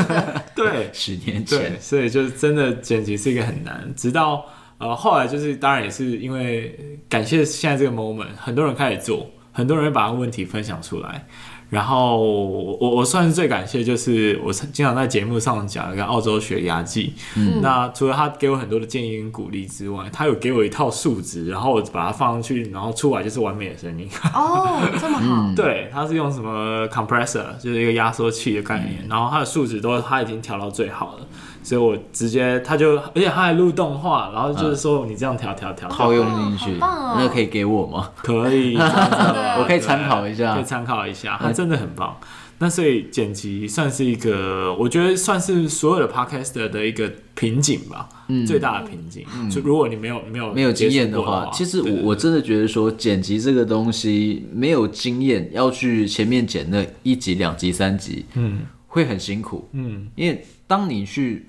对，十年前，对，所以就是真的剪辑是一个很难。直到呃后来就是当然也是因为感谢现在这个 moment，很多人开始做，很多人把问题分享出来。然后我我算是最感谢，就是我经常在节目上讲一个澳洲血压计。嗯，那除了他给我很多的建议跟鼓励之外，他有给我一套数值，然后我把它放上去，然后出来就是完美的声音。哦，这么好。对，他是用什么 compressor，就是一个压缩器的概念，嗯、然后他的数值都他已经调到最好了。所以我直接他就，而且他还录动画，然后就是说你这样调调调套用进去，那个可以给我吗？可以，我可以参考一下，可以参考一下，他真的很棒。那所以剪辑算是一个，我觉得算是所有的 podcaster 的一个瓶颈吧，最大的瓶颈。就如果你没有没有没有经验的话，其实我我真的觉得说剪辑这个东西没有经验，要去前面剪那一集、两集、三集，嗯，会很辛苦，嗯，因为当你去。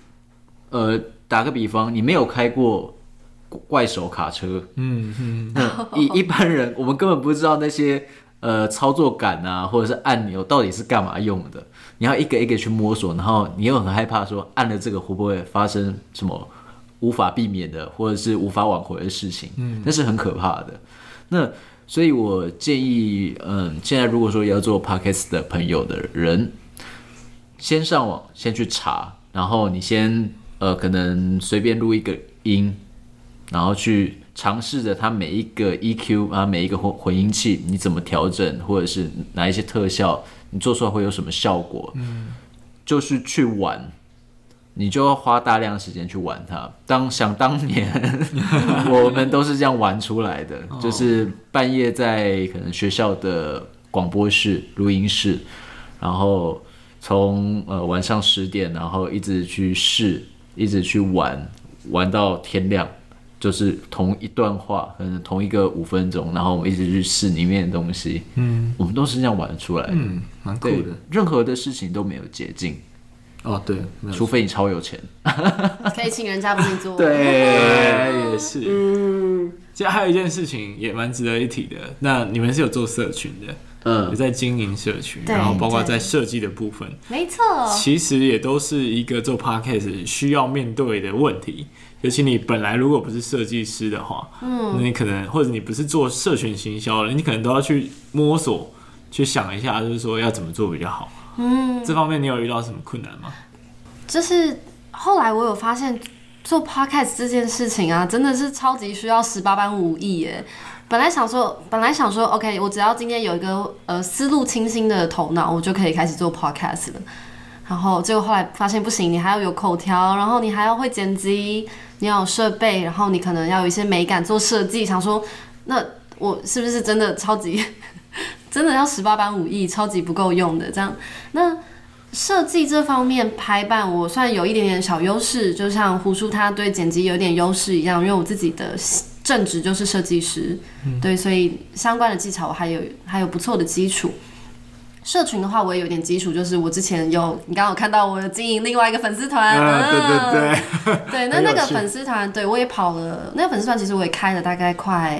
呃，打个比方，你没有开过怪手卡车，嗯嗯，一 一般人我们根本不知道那些呃操作杆啊，或者是按钮到底是干嘛用的，你要一个一个去摸索，然后你又很害怕说按了这个会不会发生什么无法避免的或者是无法挽回的事情，嗯，那是很可怕的。那所以我建议，嗯，现在如果说要做 podcast 的朋友的人，先上网先去查，然后你先。呃，可能随便录一个音，然后去尝试着它每一个 EQ 啊，每一个混混音器你怎么调整，或者是哪一些特效，你做出来会有什么效果？嗯，就是去玩，你就要花大量时间去玩它。当想当年，我们都是这样玩出来的，就是半夜在可能学校的广播室、录音室，然后从呃晚上十点，然后一直去试。一直去玩，玩到天亮，就是同一段话，可能同一个五分钟，然后我们一直去试里面的东西。嗯，我们都是这样玩出来的。嗯，蛮酷的。任何的事情都没有捷径。哦，对，除非你超有钱，可以请人家帮你做。对，也是。嗯，其实还有一件事情也蛮值得一提的，那你们是有做社群的。嗯，也在经营社群，然后包括在设计的部分，没错，其实也都是一个做 podcast 需要面对的问题。尤其你本来如果不是设计师的话，嗯，那你可能或者你不是做社群行销的，你可能都要去摸索，去想一下，就是说要怎么做比较好。嗯，这方面你有遇到什么困难吗？就是后来我有发现，做 podcast 这件事情啊，真的是超级需要十八般武艺耶。本来想说，本来想说，OK，我只要今天有一个呃思路清新的头脑，我就可以开始做 podcast 了。然后结果后来发现不行，你还要有口条，然后你还要会剪辑，你要有设备，然后你可能要有一些美感做设计。想说，那我是不是真的超级 真的要十八般武艺，超级不够用的这样？那设计这方面排版，我算有一点点小优势，就像胡叔他对剪辑有点优势一样，因为我自己的。正职就是设计师，嗯、对，所以相关的技巧我还有还有不错的基础。社群的话，我也有点基础，就是我之前有你刚刚有看到我有经营另外一个粉丝团，啊，对对对，对，那那个粉丝团，对我也跑了，那个粉丝团其实我也开了大概快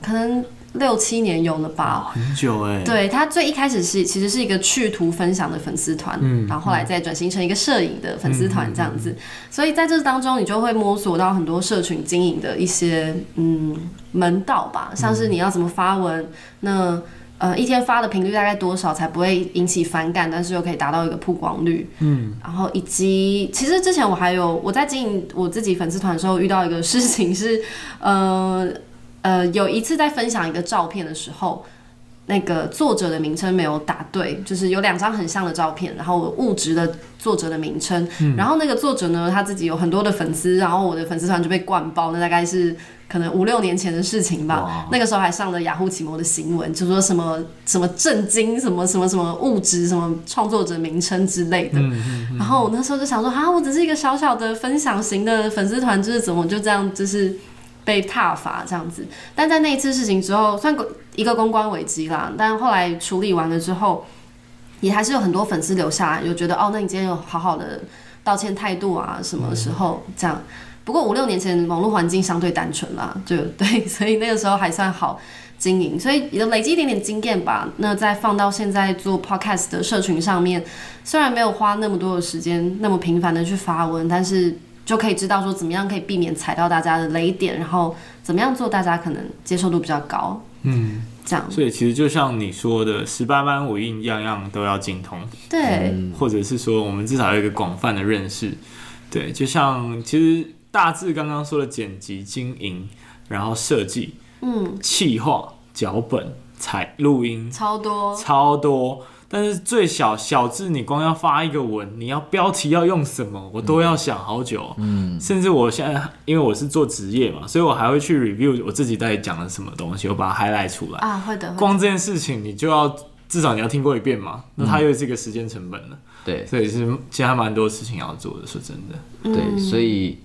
可能。六七年有了吧，很久哎。对，他最一开始是其实是一个趣图分享的粉丝团，嗯，然后后来再转型成一个摄影的粉丝团这样子。所以在这当中，你就会摸索到很多社群经营的一些嗯门道吧，像是你要怎么发文，嗯、那呃一天发的频率大概多少才不会引起反感，但是又可以达到一个曝光率，嗯，然后以及其实之前我还有我在经营我自己粉丝团的时候遇到一个事情是，呃。呃，有一次在分享一个照片的时候，那个作者的名称没有打对，就是有两张很像的照片，然后我误植的作者的名称，嗯、然后那个作者呢，他自己有很多的粉丝，然后我的粉丝团就被灌爆，那大概是可能五六年前的事情吧。哇那个时候还上了雅虎奇摩的新闻，就说什么什么震惊，什么什么什么物质，什么创作者名称之类的。嗯嗯嗯、然后我那时候就想说，啊，我只是一个小小的分享型的粉丝团，就是怎么就这样，就是。被挞伐这样子，但在那一次事情之后，算一个公关危机啦。但后来处理完了之后，也还是有很多粉丝留下来，有觉得哦，那你今天有好好的道歉态度啊，什么时候这样？不过五六年前网络环境相对单纯啦，就 对，所以那个时候还算好经营，所以也累积一点点经验吧。那再放到现在做 podcast 的社群上面，虽然没有花那么多的时间，那么频繁的去发文，但是。就可以知道说怎么样可以避免踩到大家的雷点，然后怎么样做大家可能接受度比较高。嗯，这样。所以其实就像你说的，十八般武艺样样都要精通。对、嗯，或者是说我们至少有一个广泛的认识。对，就像其实大致刚刚说的剪辑、经营，然后设计，嗯，企划、脚本、采录音，超多，超多。但是最小小字，你光要发一个文，你要标题要用什么，我都要想好久。嗯，甚至我现在因为我是做职业嘛，所以我还会去 review 我自己到底讲了什么东西，我把它 highlight 出来啊。会的，光这件事情，你就要至少你要听过一遍嘛，那它又是一个时间成本了。对，所以是其实还蛮多事情要做的。说真的，嗯、对，所以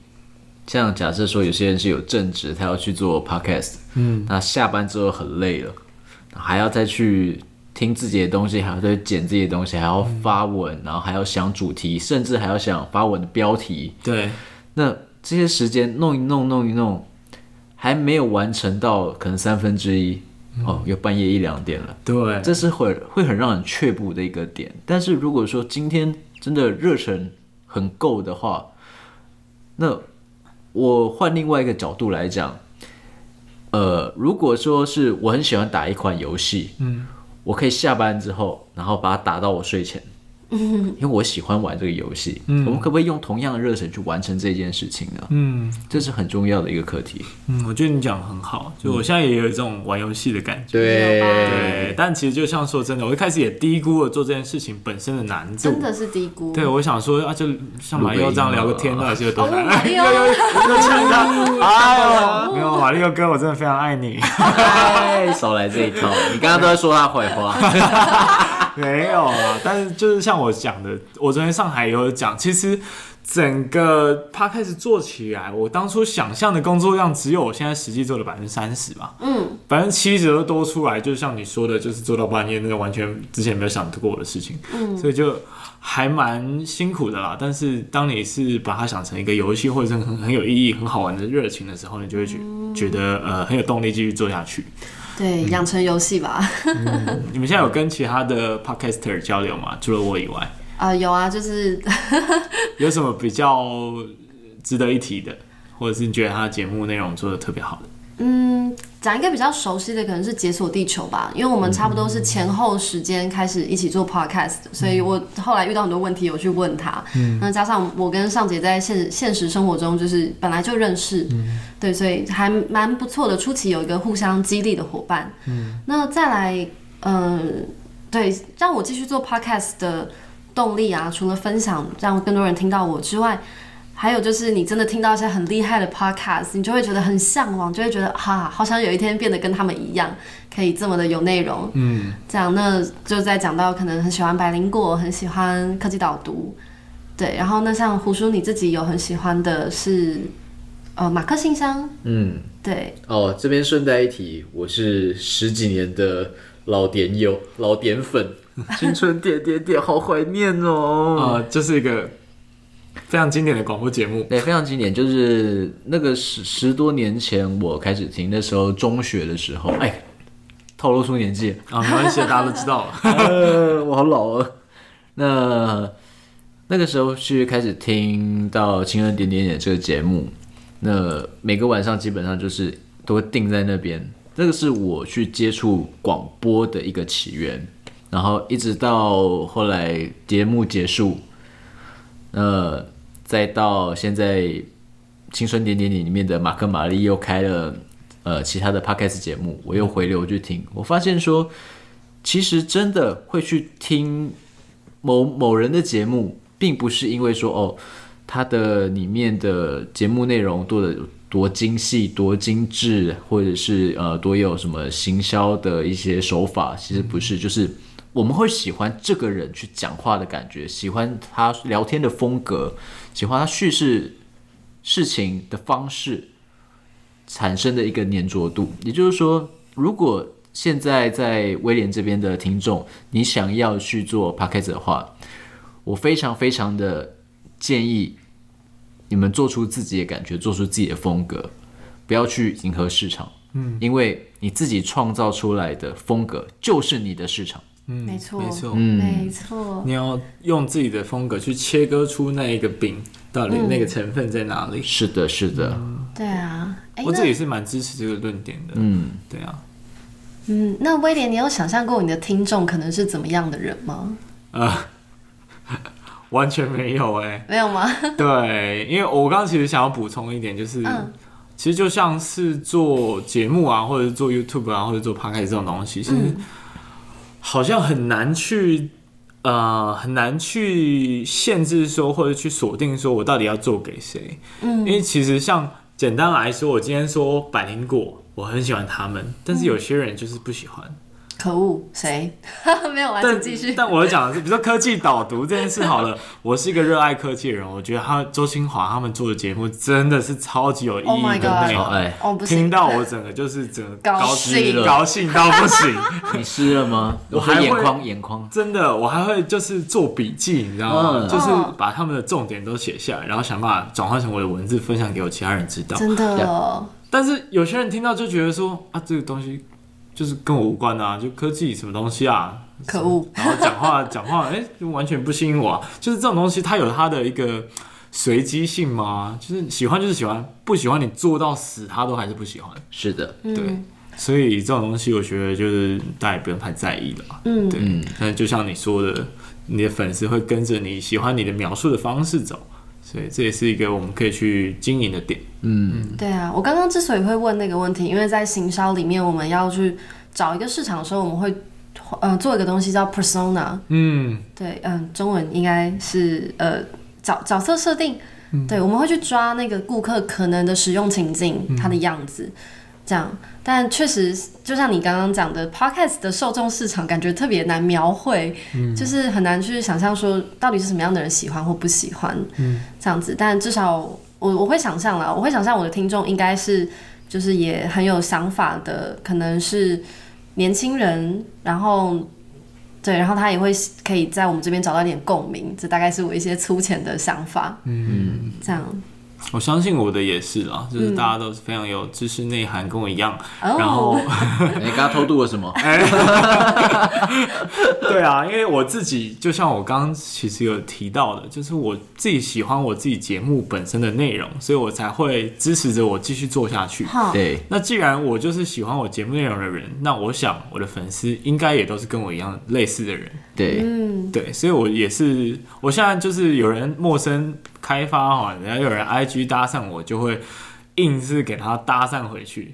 像假设说有些人是有正职，他要去做 podcast，嗯，那下班之后很累了，还要再去。听自己的东西，还要再剪自己的东西，还要发文，嗯、然后还要想主题，甚至还要想发文的标题。对，那这些时间弄一弄，弄一弄，还没有完成到可能三分之一，嗯、哦，又半夜一两点了。对，这是会会很让人却步的一个点。但是如果说今天真的热忱很够的话，那我换另外一个角度来讲，呃，如果说是我很喜欢打一款游戏，嗯。我可以下班之后，然后把它打到我睡前。因为我喜欢玩这个游戏，嗯，我们可不可以用同样的热忱去完成这件事情呢？嗯，这是很重要的一个课题。嗯，我觉得你讲的很好，就我现在也有这种玩游戏的感觉。对对，但其实就像说真的，我一开始也低估了做这件事情本身的难度，真的是低估。对，我想说啊，就像马力欧这样聊个天，到底是有多难？马力欧，哎呦，没有马力欧哥，我真的非常爱你。少来这一套，你刚刚都在说他坏话。没有啊，但是就是像我讲的，我昨天上海也有讲，其实整个 Podcast 做起来，我当初想象的工作量只有我现在实际做的百分之三十吧，嗯，百分之七十都多出来，就像你说的，就是做到半夜那个完全之前没有想过的事情，嗯，所以就还蛮辛苦的啦。但是当你是把它想成一个游戏或者是很很有意义、很好玩的热情的时候，你就会觉觉得呃很有动力继续做下去。对，养成游戏吧。嗯，你们现在有跟其他的 podcaster 交流吗？除了我以外？啊、呃，有啊，就是 有什么比较值得一提的，或者是你觉得他的节目内容做得特别好的？嗯，讲一个比较熟悉的，可能是解锁地球吧，因为我们差不多是前后时间开始一起做 podcast，嗯，所以我后来遇到很多问题，我去问他。嗯，那加上我跟尚姐在现现实生活中就是本来就认识，嗯，对，所以还蛮不错的。初期有一个互相激励的伙伴。嗯，那再来，嗯，呃，对，让我继续做 podcast 的动力啊，除了分享，让更多人听到我之外。还有就是，你真的听到一些很厉害的 podcast，你就会觉得很向往，就会觉得哈，好想有一天变得跟他们一样，可以这么的有内容。嗯，这样，那就在讲到可能很喜欢百灵果，很喜欢科技导读，对。然后那像胡叔你自己有很喜欢的是，呃，马克信箱。嗯，对。哦，这边顺带一提，我是十几年的老点友、老点粉，青春点点点，好怀念哦。啊、呃，这是一个。非常经典的广播节目，对，非常经典。就是那个十十多年前我开始听，那时候中学的时候，哎，透露出年纪啊，没关系，大家都知道了。呃，我好老啊。那那个时候去开始听到《青春点点点》这个节目，那每个晚上基本上就是都会定在那边。这个是我去接触广播的一个起源，然后一直到后来节目结束。那，再到现在，《青春点点点》里面的马克·玛丽又开了呃其他的 podcast 节目，我又回流去听，我发现说，其实真的会去听某某人的节目，并不是因为说哦，他的里面的节目内容多的多精细、多精致，或者是呃多有什么行销的一些手法，其实不是，就是我们会喜欢这个人去讲话的感觉，喜欢他聊天的风格，喜欢他叙事事情的方式，产生的一个黏着度。也就是说，如果现在在威廉这边的听众，你想要去做 podcast 的话，我非常非常的建议你们做出自己的感觉，做出自己的风格，不要去迎合市场。嗯，因为你自己创造出来的风格就是你的市场。嗯，没错，没错，嗯，没错。你要用自己的风格去切割出那一个饼到底那个成分在哪里？是的，是的。嗯、对啊，我自己是蛮支持这个论点的。嗯，对啊。嗯，那威廉，你有想象过你的听众可能是怎么样的人吗？呃，完全没有哎、欸，没有吗？对，因为我刚刚其实想要补充一点，就是、嗯、其实就像是做节目啊，或者是做 YouTube 啊，或者做 Podcast 这种东西，其实好像很难去呃很难去限制说，或者去锁定说我到底要做给谁。嗯，因为其实像简单来说，我今天说百灵果。我很喜欢他们，但是有些人就是不喜欢。可恶，谁？没有啊，但继续。但我要讲的是，比如说科技导读这件事好了，我是一个热爱科技的人，我觉得他周清华他们做的节目真的是超级有意义的内容。哎，听到我整个就是整个高兴高兴到不行。你湿了吗？我还眼眶眼眶。真的，我还会就是做笔记，你知道吗？就是把他们的重点都写下来，然后想办法转换成我的文字，分享给我其他人知道。真的。但是有些人听到就觉得说啊，这个东西就是跟我无关啊，就科技什么东西啊，可恶。然后讲话 讲话，哎、欸，就完全不吸引我啊。就是这种东西，它有它的一个随机性吗？就是喜欢就是喜欢，不喜欢你做到死，他都还是不喜欢。是的，对。嗯、所以这种东西，我觉得就是大家也不用太在意了嘛。嗯，对。但就像你说的，你的粉丝会跟着你喜欢你的描述的方式走。所以这也是一个我们可以去经营的点。嗯，对啊，我刚刚之所以会问那个问题，因为在行销里面，我们要去找一个市场的时候，我们会呃做一个东西叫 persona。嗯，对，嗯、呃，中文应该是呃角角色设定。嗯、对，我们会去抓那个顾客可能的使用情境，嗯、他的样子。这样，但确实就像你刚刚讲的，Podcast 的受众市场感觉特别难描绘，嗯、就是很难去想象说到底是什么样的人喜欢或不喜欢，嗯、这样子。但至少我我会想象啦，我会想象我的听众应该是就是也很有想法的，可能是年轻人，然后对，然后他也会可以在我们这边找到一点共鸣，这大概是我一些粗浅的想法，嗯，这样。我相信我的也是啦，就是大家都是非常有知识内涵，跟我一样。嗯、然后 你刚刚偷渡了什么？对啊，因为我自己就像我刚刚其实有提到的，就是我自己喜欢我自己节目本身的内容，所以我才会支持着我继续做下去。对，那既然我就是喜欢我节目内容的人，那我想我的粉丝应该也都是跟我一样类似的人。对，嗯，对，所以我也是，我现在就是有人陌生。开发哈，然后有人 IG 搭讪我，就会硬是给他搭讪回去。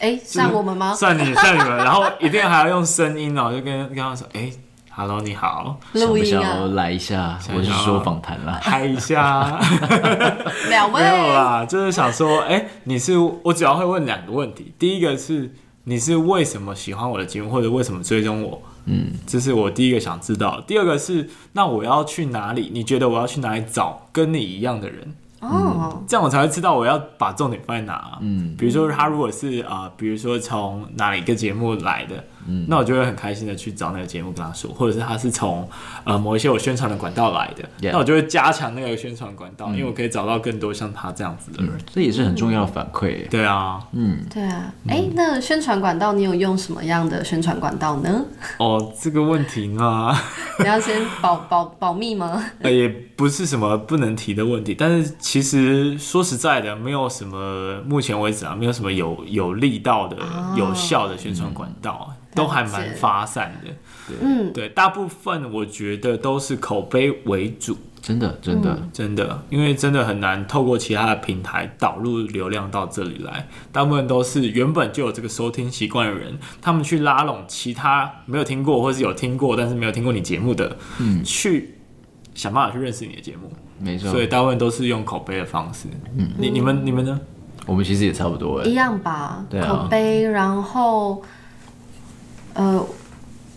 哎、欸，算我们吗？算你，算你们。然后一定还要用声音哦，就跟跟他说：“哎、欸、，Hello，你好，想不想来一下？我是说访谈啦，嗨一下。两位没有啦，就是想说，哎、欸，你是我主要会问两个问题。第一个是你是为什么喜欢我的节目，或者为什么追踪我？嗯，这是我第一个想知道。第二个是，那我要去哪里？你觉得我要去哪里找跟你一样的人？哦，这样我才会知道我要把重点放在哪。嗯，比如说他如果是啊、呃，比如说从哪一个节目来的。嗯，那我就会很开心的去找那个节目跟他说，或者是他是从呃某一些我宣传的管道来的，Yeah. 那我就会加强那个宣传管道，嗯、因为我可以找到更多像他这样子的人，嗯、这也是很重要的反馈。对啊，嗯，对啊，哎、欸，那宣传管道你有用什么样的宣传管道呢？哦，这个问题呢，你要先保保保密吗？呃，也不是什么不能提的问题，但是其实说实在的，没有什么目前为止啊，没有什么有有力道的、哦、有效的宣传管道。都还蛮发散的。嗯，对，大部分我觉得都是口碑为主，真的，真的，嗯、真的，因为真的很难透过其他的平台导入流量到这里来。大部分都是原本就有这个收听习惯的人，他们去拉拢其他没有听过或是有听过但是没有听过你节目的，嗯，去想办法去认识你的节目。没错，所以大部分都是用口碑的方式。嗯，你你们你们呢？我们其实也差不多，一样吧。对啊，口碑，然后呃。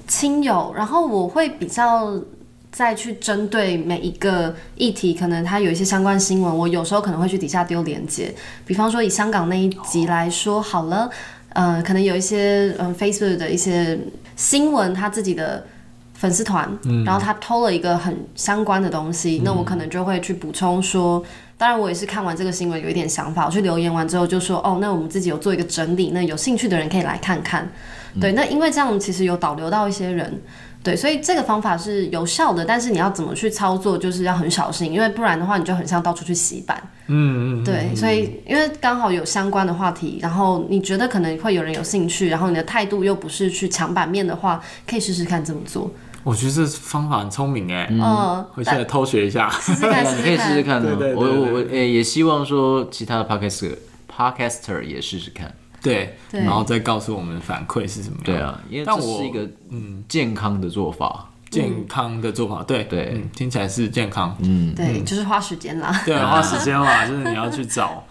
亲友，然后我会比较再去针对每一个议题，可能它有一些相关新闻，我有时候可能会去底下丢链接。比方说以香港那一集来说好了，呃，可能有一些嗯 Facebook 的一些新闻，他自己的粉丝团，嗯、然后他偷了一个很相关的东西，嗯、那我可能就会去补充说，当然我也是看完这个新闻有一点想法，我去留言完之后就说，哦，那我们自己有做一个整理，那有兴趣的人可以来看看。对，那因为这样其实有导流到一些人，对，所以这个方法是有效的，但是你要怎么去操作，就是要很小心，因为不然的话，你就很像到处去洗版。嗯嗯。对，所以因为刚好有相关的话题，然后你觉得可能会有人有兴趣，然后你的态度又不是去抢版面的话，可以试试看这么做。我觉得这方法很聪明哎，嗯，回去来偷学一下，试试看，你可以试试看。对对对，我我我诶也希望说其他的 podcaster podcaster 也试试看。对，然后再告诉我们反馈是什么样。对啊，因为这是一个嗯健康的做法，健康的做法。对对，听起来是健康。嗯，对，就是花时间啦。对，花时间啦，就是你要去找。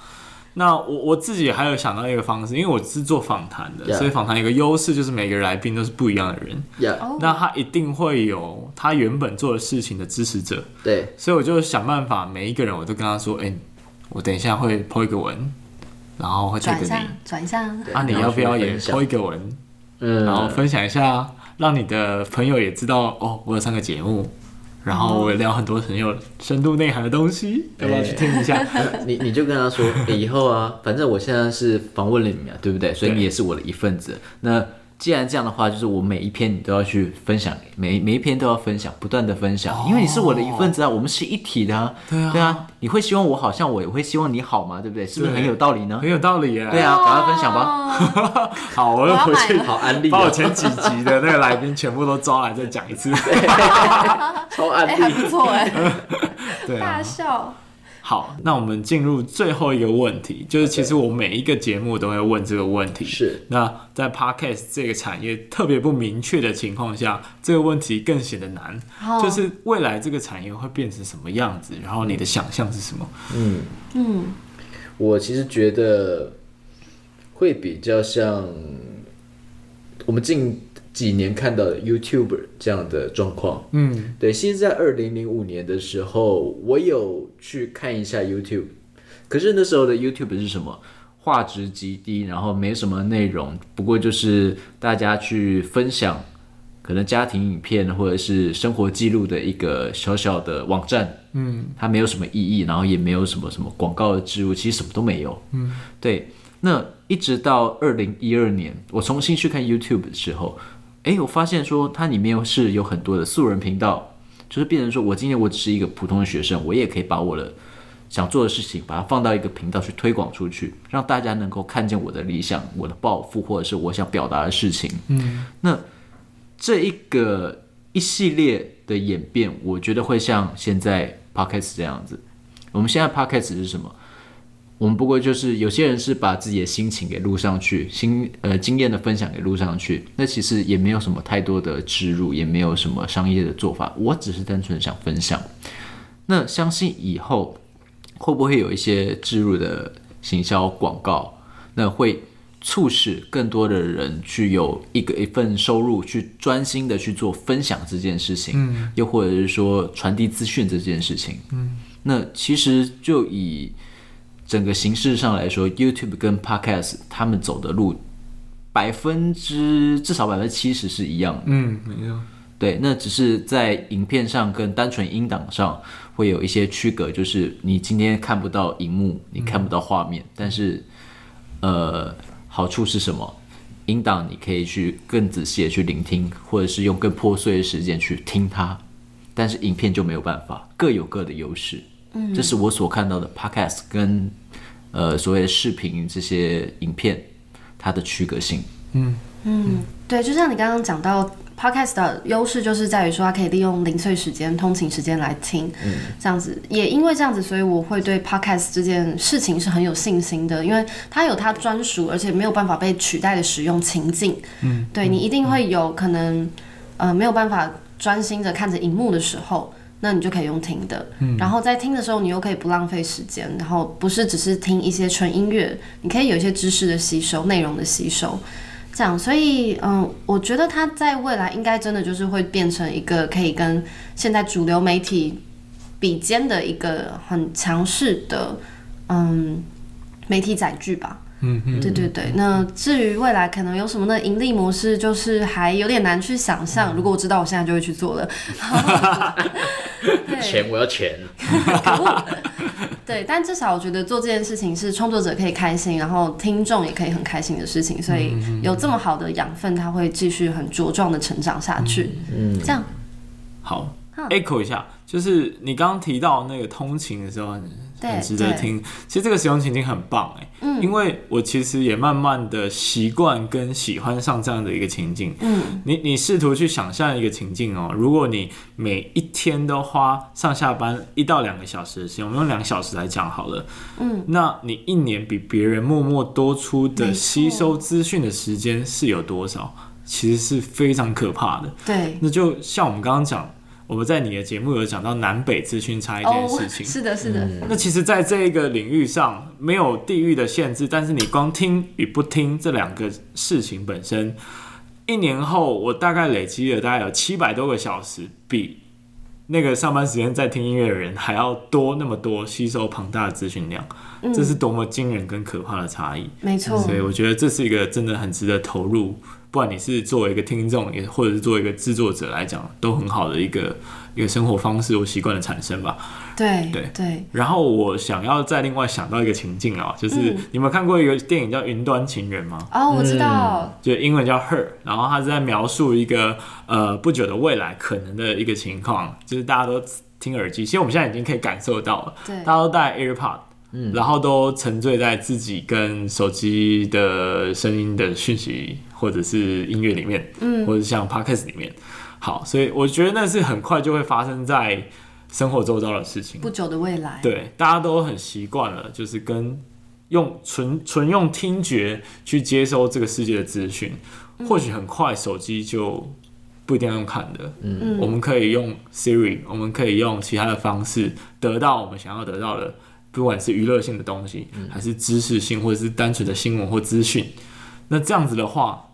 那我我自己还有想到一个方式，因为我是做访谈的，所以访谈一个优势就是每个来宾都是不一样的人。那他一定会有他原本做的事情的支持者。对，所以我就想办法，每一个人我都跟他说：“哎，我等一下会 po 一个文。”然后会转一下，转一下啊！你要不要也 po 一个文，嗯，然后分享一下，让你的朋友也知道哦，我有上个节目，然后我聊很多很有深度内涵的东西，要不要去听一下？你你就跟他说，以后啊，反正我现在是访问了你啊，对不对？所以你也是我的一份子。那既然这样的话，就是我每一篇你都要去分享，每每一篇都要分享，不断的分享，因为你是我的一份子啊，我们是一体的啊。对啊，对啊，你会希望我好，像我也会希望你好嘛，对不对？是不是很有道理呢？很有道理耶。对啊，赶快分享吧。好，我又回去好安利，把我前几集的那个来宾全部都抓来再讲一次。超安利，还不错哎。对啊，大笑。好，那我们进入最后一个问题，就是其实我每一个节目都会问这个问题。是，那在 Podcast 这个产业特别不明确的情况下，这个问题更显得难。Oh. 就是未来这个产业会变成什么样子？然后你的想象是什么？嗯嗯，我其实觉得会比较像我们进。几年看到的 YouTuber 这样的状况，嗯，对。其实，在二零零五年的时候，我有去看一下 YouTube，可是那时候的 YouTube 是什么？画质极低，然后没什么内容，不过就是大家去分享可能家庭影片或者是生活记录的一个小小的网站，嗯，它没有什么意义，然后也没有什么什么广告的植入，其实什么都没有，嗯，对。那一直到二零一二年，我重新去看 YouTube 的时候。哎，我发现说它里面是有很多的素人频道，就是变成说我今天我只是一个普通的学生，我也可以把我的想做的事情，把它放到一个频道去推广出去，让大家能够看见我的理想、我的抱负，或者是我想表达的事情。嗯，那这一个一系列的演变，我觉得会像现在 Podcast 这样子。我们现在 Podcast 是什么？我们不过就是有些人是把自己的心情给录上去，心呃经验的分享给录上去，那其实也没有什么太多的植入，也没有什么商业的做法，我只是单纯想分享。那相信以后会不会有一些植入的行销广告，那会促使更多的人去有一个一份收入，去专心的去做分享这件事情，嗯，又或者是说传递资讯这件事情，嗯，那其实就以。整个形式上来说，YouTube 跟 Podcast 他们走的路百分之至少百分之七十是一样的。嗯，没错。对，那只是在影片上跟单纯音档上会有一些区隔，就是你今天看不到荧幕，你看不到画面，嗯、但是呃，好处是什么？音档你可以去更仔细的去聆听，或者是用更破碎的时间去听它，但是影片就没有办法，各有各的优势。嗯，这是我所看到的 Podcast 跟呃所谓的视频这些影片它的区隔性。嗯。嗯，对，就像你刚刚讲到。Podcast 的优势就是在于说，它可以利用零碎时间、通勤时间来听，嗯，这样子。也因为这样子，所以我会对 Podcast 这件事情是很有信心的，因为它有它专属而且没有办法被取代的使用情境，嗯，对你一定会有可能，呃，没有办法专心的看着荧幕的时候，那你就可以用听的，嗯，然后在听的时候，你又可以不浪费时间，然后不是只是听一些纯音乐，你可以有一些知识的吸收、内容的吸收。这样，所以嗯，我觉得它在未来应该真的就是会变成一个可以跟现在主流媒体比肩的一个很强势的嗯媒体载具吧。嗯嗯，对对对。那至于未来可能有什么的盈利模式，就是还有点难去想象。如果我知道，我现在就会去做了。钱，我要钱。对，但至少我觉得做这件事情是创作者可以开心，然后听众也可以很开心的事情，所以有这么好的养分，它会继续很茁壮的成长下去。嗯，这样好，echo 一下，就是你刚刚提到那个通勤的时候。很值得听，其实这个使用情境很棒哎，嗯，因为我其实也慢慢的习惯跟喜欢上这样的一个情境，嗯，你你试图去想象一个情境哦，如果你每一天都花上下班一到两个小时的时间，我们用两个小时来讲好了，嗯，那你一年比别人默默多出的吸收资讯的时间是有多少？其实是非常可怕的，对，那就像我们刚刚讲。我们在你的节目有讲到南北资讯差这件事情，是的，是的。那其实，在这一个领域上，没有地域的限制，但是你光听与不听这两个事情本身，一年后我大概累积了大概有七百多个小时，比那个上班时间在听音乐的人还要多那么多，吸收庞大的资讯量，这是多么惊人跟可怕的差异。没错，所以我觉得这是一个真的很值得投入。不管你是作为一个听众，也或者是作为一个制作者来讲，都很好的一个一个生活方式或习惯的产生吧。对对对。然后我想要再另外想到一个情境啊，就是你有没有看过一个电影叫《云端情人》吗？哦，我知道，就英文叫《Her》，然后他是在描述一个呃不久的未来可能的一个情况，就是大家都听耳机，其实我们现在已经可以感受到了，对，大家都戴 AirPod。嗯，然后都沉醉在自己跟手机的声音的讯息，或者是音乐里面，嗯，或者像 Podcast 里面。好，所以我觉得那是很快就会发生在生活周遭的事情。不久的未来，对，大家都很习惯了，就是跟用纯纯用听觉去接收这个世界的资讯。或许很快手机就不一定要用看的，嗯，我们可以用 Siri，我们可以用其他的方式得到我们想要得到的。不管是娱乐性的东西，还是知识性，或者是单纯的新闻或资讯，那这样子的话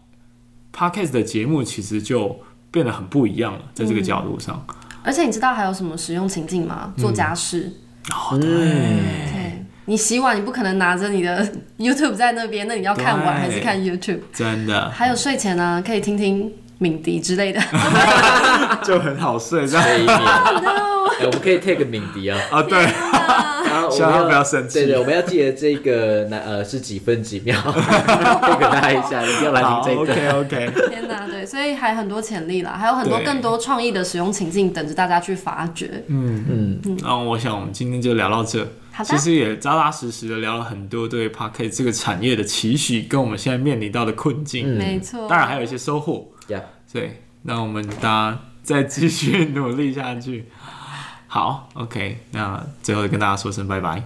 ，Podcast 的节目其实就变得很不一样了，在这个角度上。嗯、而且你知道还有什么使用情境吗？做家事。嗯、哦，对。对，你洗碗，你不可能拿着你的 YouTube 在那边，那你要看碗还是看 YouTube？真的。还有睡前呢、啊，可以听听敏迪之类的，就很好睡，这样。哎，我们可以 take 敏迪啊。啊，对。希望他不要生气。对对，我们要记得这个那呃是几分几秒，这个大家一下一定要来听这个。OK OK。天哪，对，所以还有很多潜力啦，还有很多更多创意的使用情境等着大家去发掘。嗯嗯嗯。那我想我们今天就聊到这。其实也扎扎实实的聊了很多对 Podcast 这个产业的期许，跟我们现在面临到的困境。没错。当然还有一些收获。Yeah。对，那我们大家再继续努力下去。好，OK，那最后跟大家说声拜拜。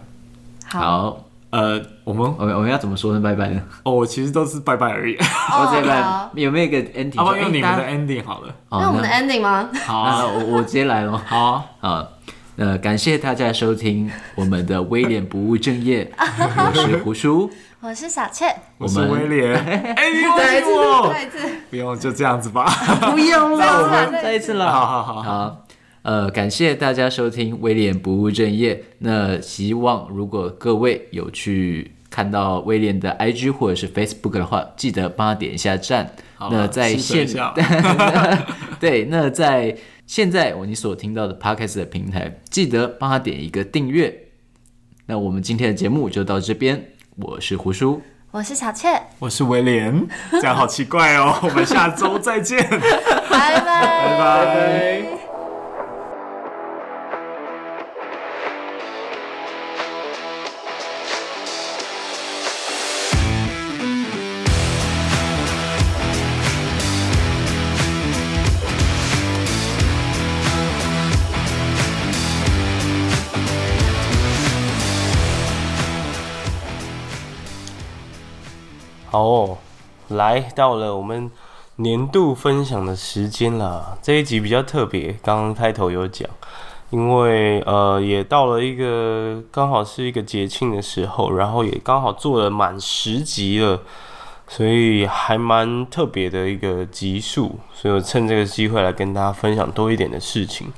好，呃，我们我们我们要怎么说声拜拜呢？哦，我其实都是拜拜而已。哦，拜拜，有没有一个 ending？好，用你们的 ending 好了。那我们的 ending 吗？好，我我直接来了。好，好，呃，感谢大家收听我们的威廉不务正业。我是胡叔，我是小倩，我是威廉。哎，再一次，再一次，不用就这样子吧？不用了，再一次了。好好好好。呃，感谢大家收听威廉不务正业。那希望如果各位有去看到威廉的 IG 或者是 Facebook 的话，记得帮他点一下赞。那在现 对，那在现在我你所听到的 Podcast 的平台，记得帮他点一个订阅。那我们今天的节目就到这边。我是胡叔，我是小倩，我是威廉。这样好奇怪哦。我们下周再见，拜 拜拜拜。好哦，来到了我们年度分享的时间了。这一集比较特别，刚刚开头有讲，因为呃也到了一个刚好是一个节庆的时候，然后也刚好做了满十集了。所以还蛮特别的一个集数，所以我趁这个机会来跟大家分享多一点的事情。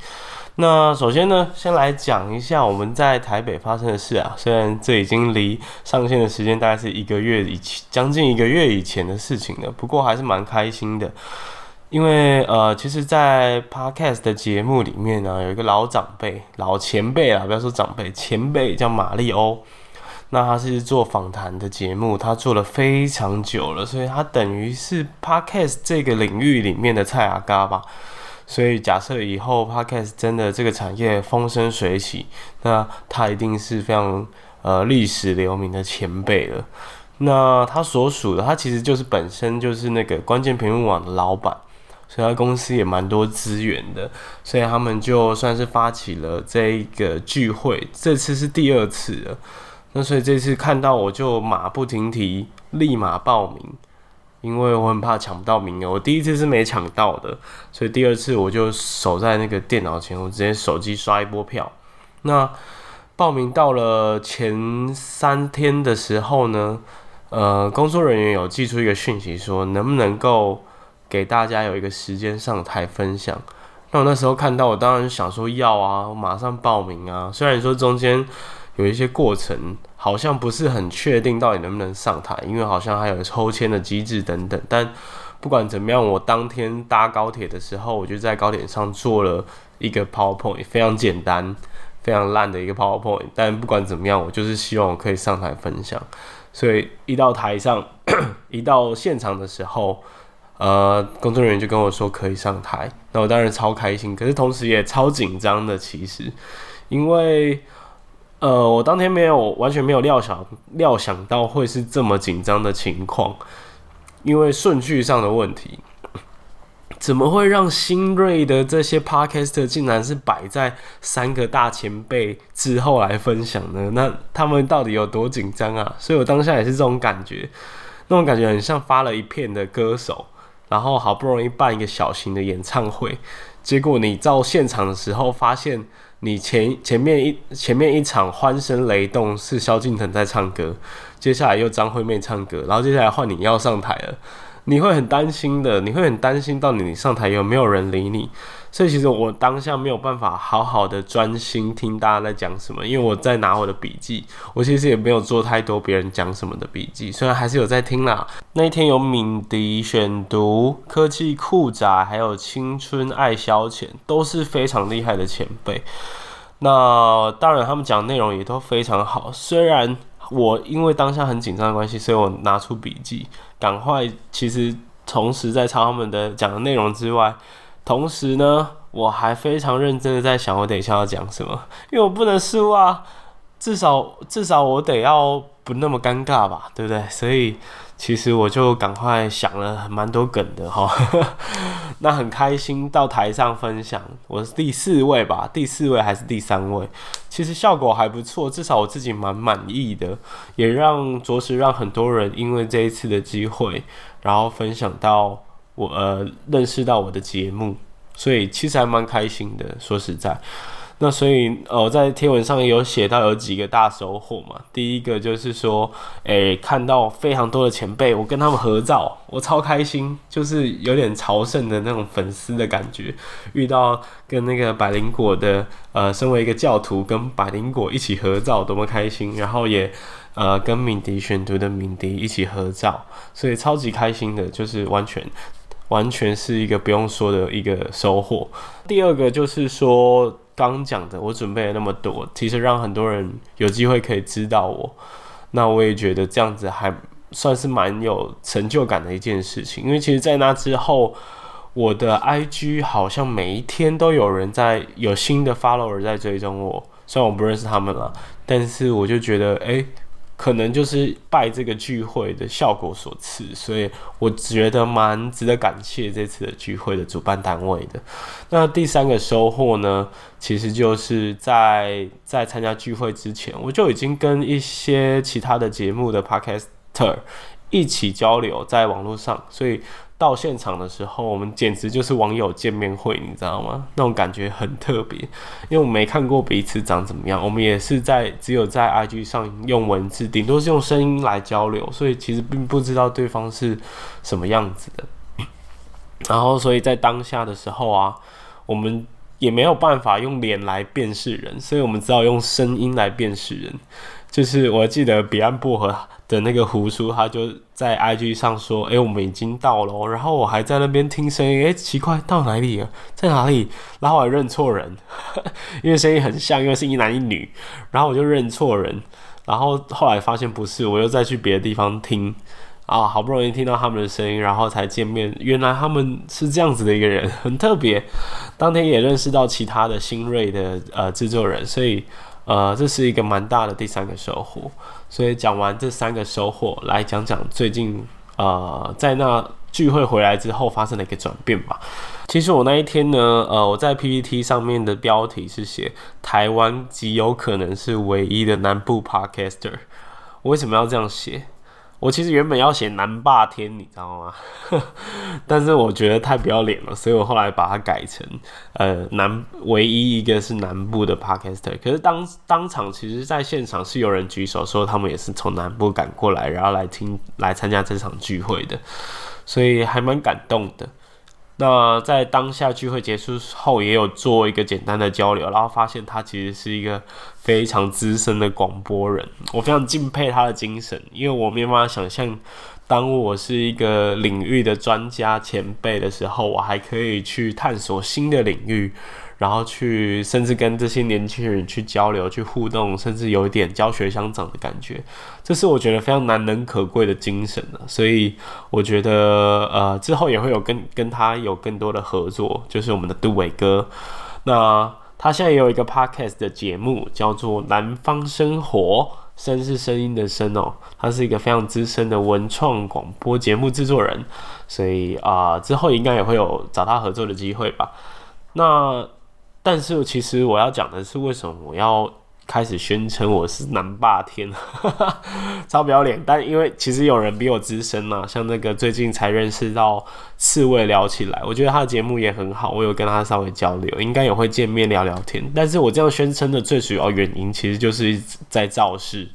那首先呢，先来讲一下我们在台北发生的事啊。虽然这已经离上线的时间大概是一个月以前，将近一个月以前的事情了，不过还是蛮开心的。因为呃，其实，在 Podcast 的节目里面呢，有一个老长辈、老前辈啊，不要说长辈，前辈叫马利欧。那他是做访谈的节目，他做了非常久了，所以他等于是 Podcast 这个领域里面的蔡阿嘎吧。所以假设以后 Podcast 真的这个产业风生水起，那他一定是非常呃历史留名的前辈了。那他所属的，他其实就是本身就是那个关键评论网的老板，所以他公司也蛮多资源的，所以他们就算是发起了这一个聚会，这次是第二次了。那所以这次看到我就马不停蹄，立马报名，因为我很怕抢不到名额。我第一次是没抢到的，所以第二次我就守在那个电脑前，我直接手机刷一波票。那报名到了前三天的时候呢，呃，工作人员有寄出一个讯息说，能不能够给大家有一个时间上台分享。那我那时候看到，我当然想说要啊，我马上报名啊。虽然说中间。有一些过程好像不是很确定到底能不能上台，因为好像还有抽签的机制等等。但不管怎么样，我当天搭高铁的时候，我就在高铁上做 了一个 PowerPoint，非常简单、非常烂的一个 PowerPoint。但不管怎么样，我就是希望我可以上台分享。所以一到台上，一到现场的时候，呃，工作人员就跟我说可以上台，那我当然超开心，可是同时也超紧张的。其实，因为。呃，我当天没有完全没有料想料想到会是这么紧张的情况，因为顺序上的问题，怎么会让新锐的这些 Podcaster 竟然是摆在三个大前辈之后来分享呢？那他们到底有多紧张啊？所以我当下也是这种感觉，那种感觉很像发了一片的歌手，然后好不容易办一个小型的演唱会，结果你到现场的时候发现。你前前面一前面一场欢声雷动是萧敬腾在唱歌，接下来又张惠妹唱歌，然后接下来换你要上台了，你会很担心的，你会很担心到你上台有没有人理你。所以其实我当下没有办法好好的专心听大家在讲什么，因为我在拿我的笔记，我其实也没有做太多别人讲什么的笔记，虽然还是有在听啦。那一天有敏迪选读、科技酷宅，还有青春爱消遣，都是非常厉害的前辈。那当然他们讲内容也都非常好，虽然我因为当下很紧张的关系，所以我拿出笔记，赶快其实同时在抄他们的讲的内容之外。同时呢，我还非常认真的在想，我等一下要讲什么，因为我不能输啊，至少至少我得要不那么尴尬吧，对不对？所以其实我就赶快想了蛮多梗的哈，那很开心到台上分享，我是第四位吧，第四位还是第三位？其实效果还不错，至少我自己蛮满意的，也让着实让很多人因为这一次的机会，然后分享到。我呃认识到我的节目，所以其实还蛮开心的。说实在，那所以呃在贴文上有写到有几个大收获嘛。第一个就是说，诶、看到非常多的前辈，我跟他们合照，我超开心，就是有点朝圣的那种粉丝的感觉。遇到跟那个百灵果的呃，身为一个教徒，跟百灵果一起合照，多么开心！然后也。呃，跟敏迪选读的敏迪一起合照，所以超级开心的，就是完全完全是一个不用说的一个收获。第二个就是说，刚讲的，我准备了那么多，其实让很多人有机会可以知道我，那我也觉得这样子还算是蛮有成就感的一件事情。因为其实，在那之后，我的 IG 好像每一天都有人在有新的 follower 在追踪我，虽然我不认识他们了，但是我就觉得，哎。可能就是拜这个聚会的效果所赐，所以我觉得蛮值得感谢这次的聚会的主办单位的。那第三个收获呢，其实就是在在参加聚会之前，我就已经跟一些其他的节目的 podcaster 一起交流在网络上，所以到现场的时候，我们简直就是网友见面会，你知道吗？那种感觉很特别，因为我们没看过彼此长怎么样，我们也是在只有在 IG 上用文字，顶多是用声音来交流，所以其实并不知道对方是什么样子的。然后，所以在当下的时候啊，我们也没有办法用脸来辨识人，所以我们只好用声音来辨识人。就是我记得彼岸薄荷的那个胡叔，他就在 IG 上说：“哎，我们已经到了。”然后我还在那边听声音，哎，奇怪，到哪里了？在哪里？然后我还认错人，因为声音很像，因为是一男一女，然后我就认错人。然后后来发现不是，我又再去别的地方听。啊，好不容易听到他们的声音，然后才见面。原来他们是这样子的一个人，很特别。当天也认识到其他的新锐的呃制作人，所以呃这是一个蛮大的第三个收获。所以讲完这三个收获，来讲讲最近呃在那聚会回来之后发生的一个转变吧。其实我那一天呢，呃我在 PPT 上面的标题是写台湾极有可能是唯一的南部 Podcaster。我为什么要这样写？我其实原本要写南霸天，你知道吗？但是我觉得太不要脸了，所以我后来把它改成呃南唯一一个是南部的 Podcaster。可是当当场其实在现场是有人举手说他们也是从南部赶过来，然后来听来参加这场聚会的，所以还蛮感动的。那在当下聚会结束后，也有做一个简单的交流，然后发现他其实是一个非常资深的广播人，我非常敬佩他的精神，因为我没有办法想象，当我是一个领域的专家前辈的时候，我还可以去探索新的领域。然后去，甚至跟这些年轻人去交流、去互动，甚至有一点教学相长的感觉，这是我觉得非常难能可贵的精神了。所以我觉得，呃，之后也会有跟跟他有更多的合作，就是我们的杜伟哥。那他现在也有一个 podcast 的节目，叫做《南方生活》，声是声音的声哦。他是一个非常资深的文创广播节目制作人，所以啊、之后应该也会有找他合作的机会吧。那但是其实我要讲的是，为什么我要开始宣称我是南霸天，超不要脸。但因为其实有人比我资深嘛，像那个最近才认识到四位聊起来，我觉得他的节目也很好，我有跟他稍微交流，应该也会见面聊聊天。但是我这样宣称的最主要原因，其实就是在造势。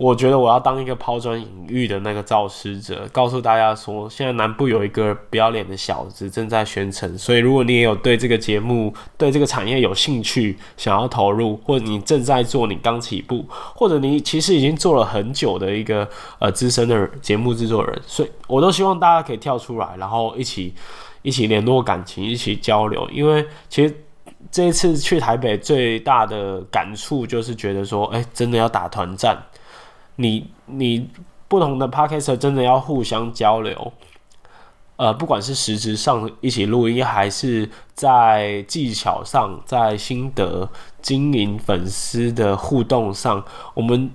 我觉得我要当一个抛砖引玉的那个造势者，告诉大家说，现在南部有一个不要脸的小子正在宣称。所以，如果你也有对这个节目、对这个产业有兴趣，想要投入，或者你正在做，你刚起步，或者你其实已经做了很久的一个呃资深的节目制作人，所以我都希望大家可以跳出来，然后一起一起联络感情，一起交流。因为其实这一次去台北最大的感触就是觉得说，哎，真的要打团战。你你不同的 Podcaster 真的要互相交流，呃，不管是实质上一起录音，还是在技巧上、在心得、经营粉丝的互动上，我们。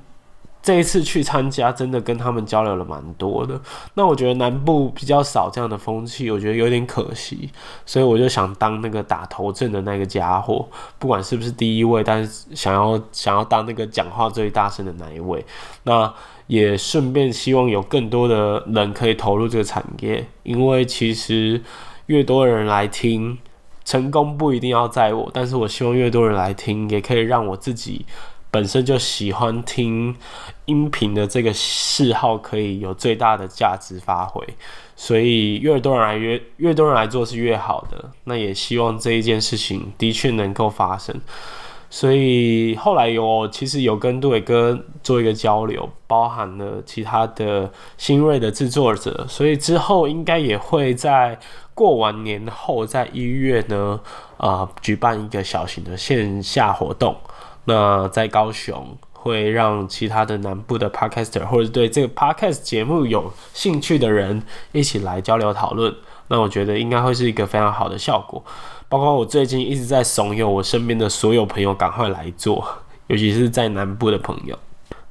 这一次去参加，真的跟他们交流了蛮多的。那我觉得南部比较少这样的风气，我觉得有点可惜。所以我就想当那个打头阵的那个家伙，不管是不是第一位，但是想要想要当那个讲话最大声的那一位。那也顺便希望有更多的人可以投入这个产业，因为其实越多人来听，成功不一定要在我，但是我希望越多人来听，也可以让我自己。本身就喜欢听音频的这个嗜好可以有最大的价值发挥，所以越多人来越越多人来做是越好的。那也希望这一件事情的确能够发生。所以后来有其实有跟杜伟哥做一个交流，包含了其他的新锐的制作者，所以之后应该也会在过完年后，在一月呢，呃，举办一个小型的线下活动。那在高雄会让其他的南部的 podcaster 或者对这个 podcast 节目有兴趣的人一起来交流讨论。那我觉得应该会是一个非常好的效果。包括我最近一直在怂恿我身边的所有朋友赶快来做，尤其是在南部的朋友。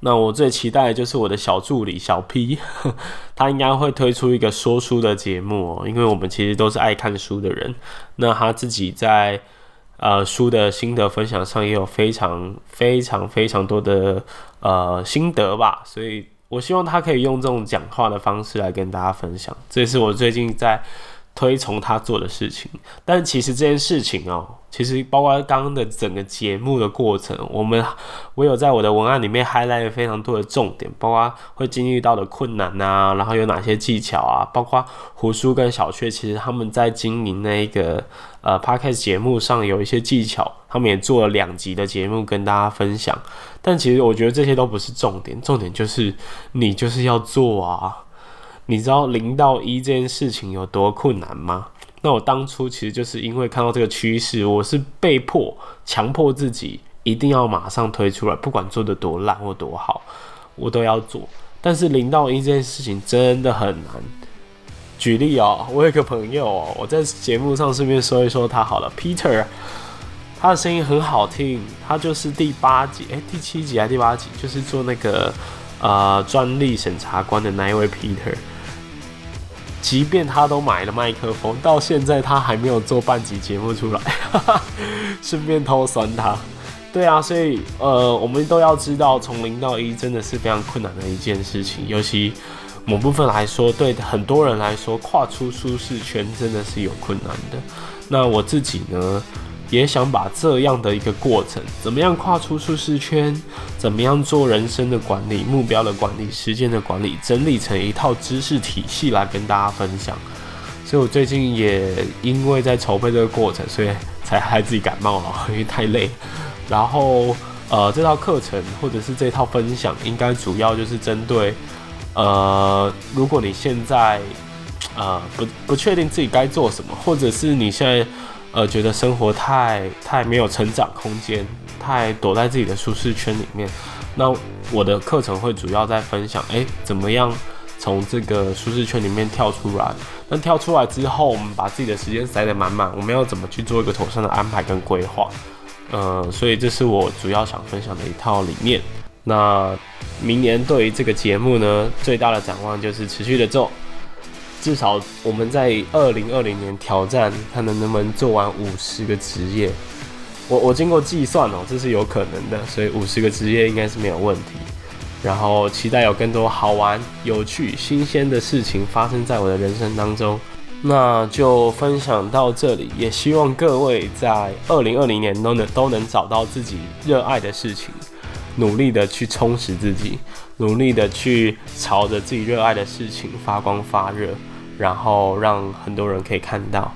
那我最期待的就是我的小助理小 P，他应该会推出一个说书的节目哦，因为我们其实都是爱看书的人。那他自己在。呃，书的心得分享上也有非常非常非常多的呃心得吧，所以我希望他可以用这种讲话的方式来跟大家分享，这也是我最近在推崇他做的事情。但其实这件事情哦、其实包括刚刚的整个节目的过程，我们我有在我的文案里面 highlight 非常多的重点，包括会经历到的困难啊，然后有哪些技巧啊，包括胡叔跟小雀，其实他们在经营那个呃 podcast 节目上有一些技巧，他们也做了两集的节目跟大家分享。但其实我觉得这些都不是重点，重点就是你就是要做啊！你知道零到一这件事情有多困难吗？那我当初其实就是因为看到这个趋势，我是被迫强迫自己一定要马上推出来，不管做得多烂或多好，我都要做。但是零到一这件事情真的很难。举例哦，我有个朋友哦，我在节目上顺便说一说他好了，Peter。他的声音很好听，他就是第八集，哎、第七集还第八集，就是做那个呃专利审查官的那一位 Peter。即便他都买了麦克风，到现在他还没有做半集节目出来，顺便偷酸他。对啊，所以呃，我们都要知道，从零到一真的是非常困难的一件事情，尤其某部分来说，对很多人来说，跨出舒适圈真的是有困难的。那我自己呢？也想把这样的一个过程，怎么样跨出舒适圈，怎么样做人生的管理、目标的管理、时间的管理，整理成一套知识体系来跟大家分享。所以我最近也因为在筹备这个过程，所以才害自己感冒了，因为太累。然后呃，这套课程或者是这套分享，应该主要就是针对呃，如果你现在呃不不确定自己该做什么，或者是你现在。呃，觉得生活太太没有成长空间，太躲在自己的舒适圈里面。那我的课程会主要在分享，诶，怎么样从这个舒适圈里面跳出来？那跳出来之后，我们把自己的时间塞得满满，我们要怎么去做一个妥善的安排跟规划？呃，所以这是我主要想分享的一套理念。那明年对于这个节目呢，最大的展望就是持续的做。至少我们在二零二零年挑战，看能不能做完五十个职业。我我经过计算哦，这是有可能的，所以五十个职业应该是没有问题。然后期待有更多好玩、有趣、新鲜的事情发生在我的人生当中。那就分享到这里，也希望各位在二零二零年都能都能找到自己热爱的事情，努力的去充实自己，努力的去朝着自己热爱的事情发光发热。然后让很多人可以看到。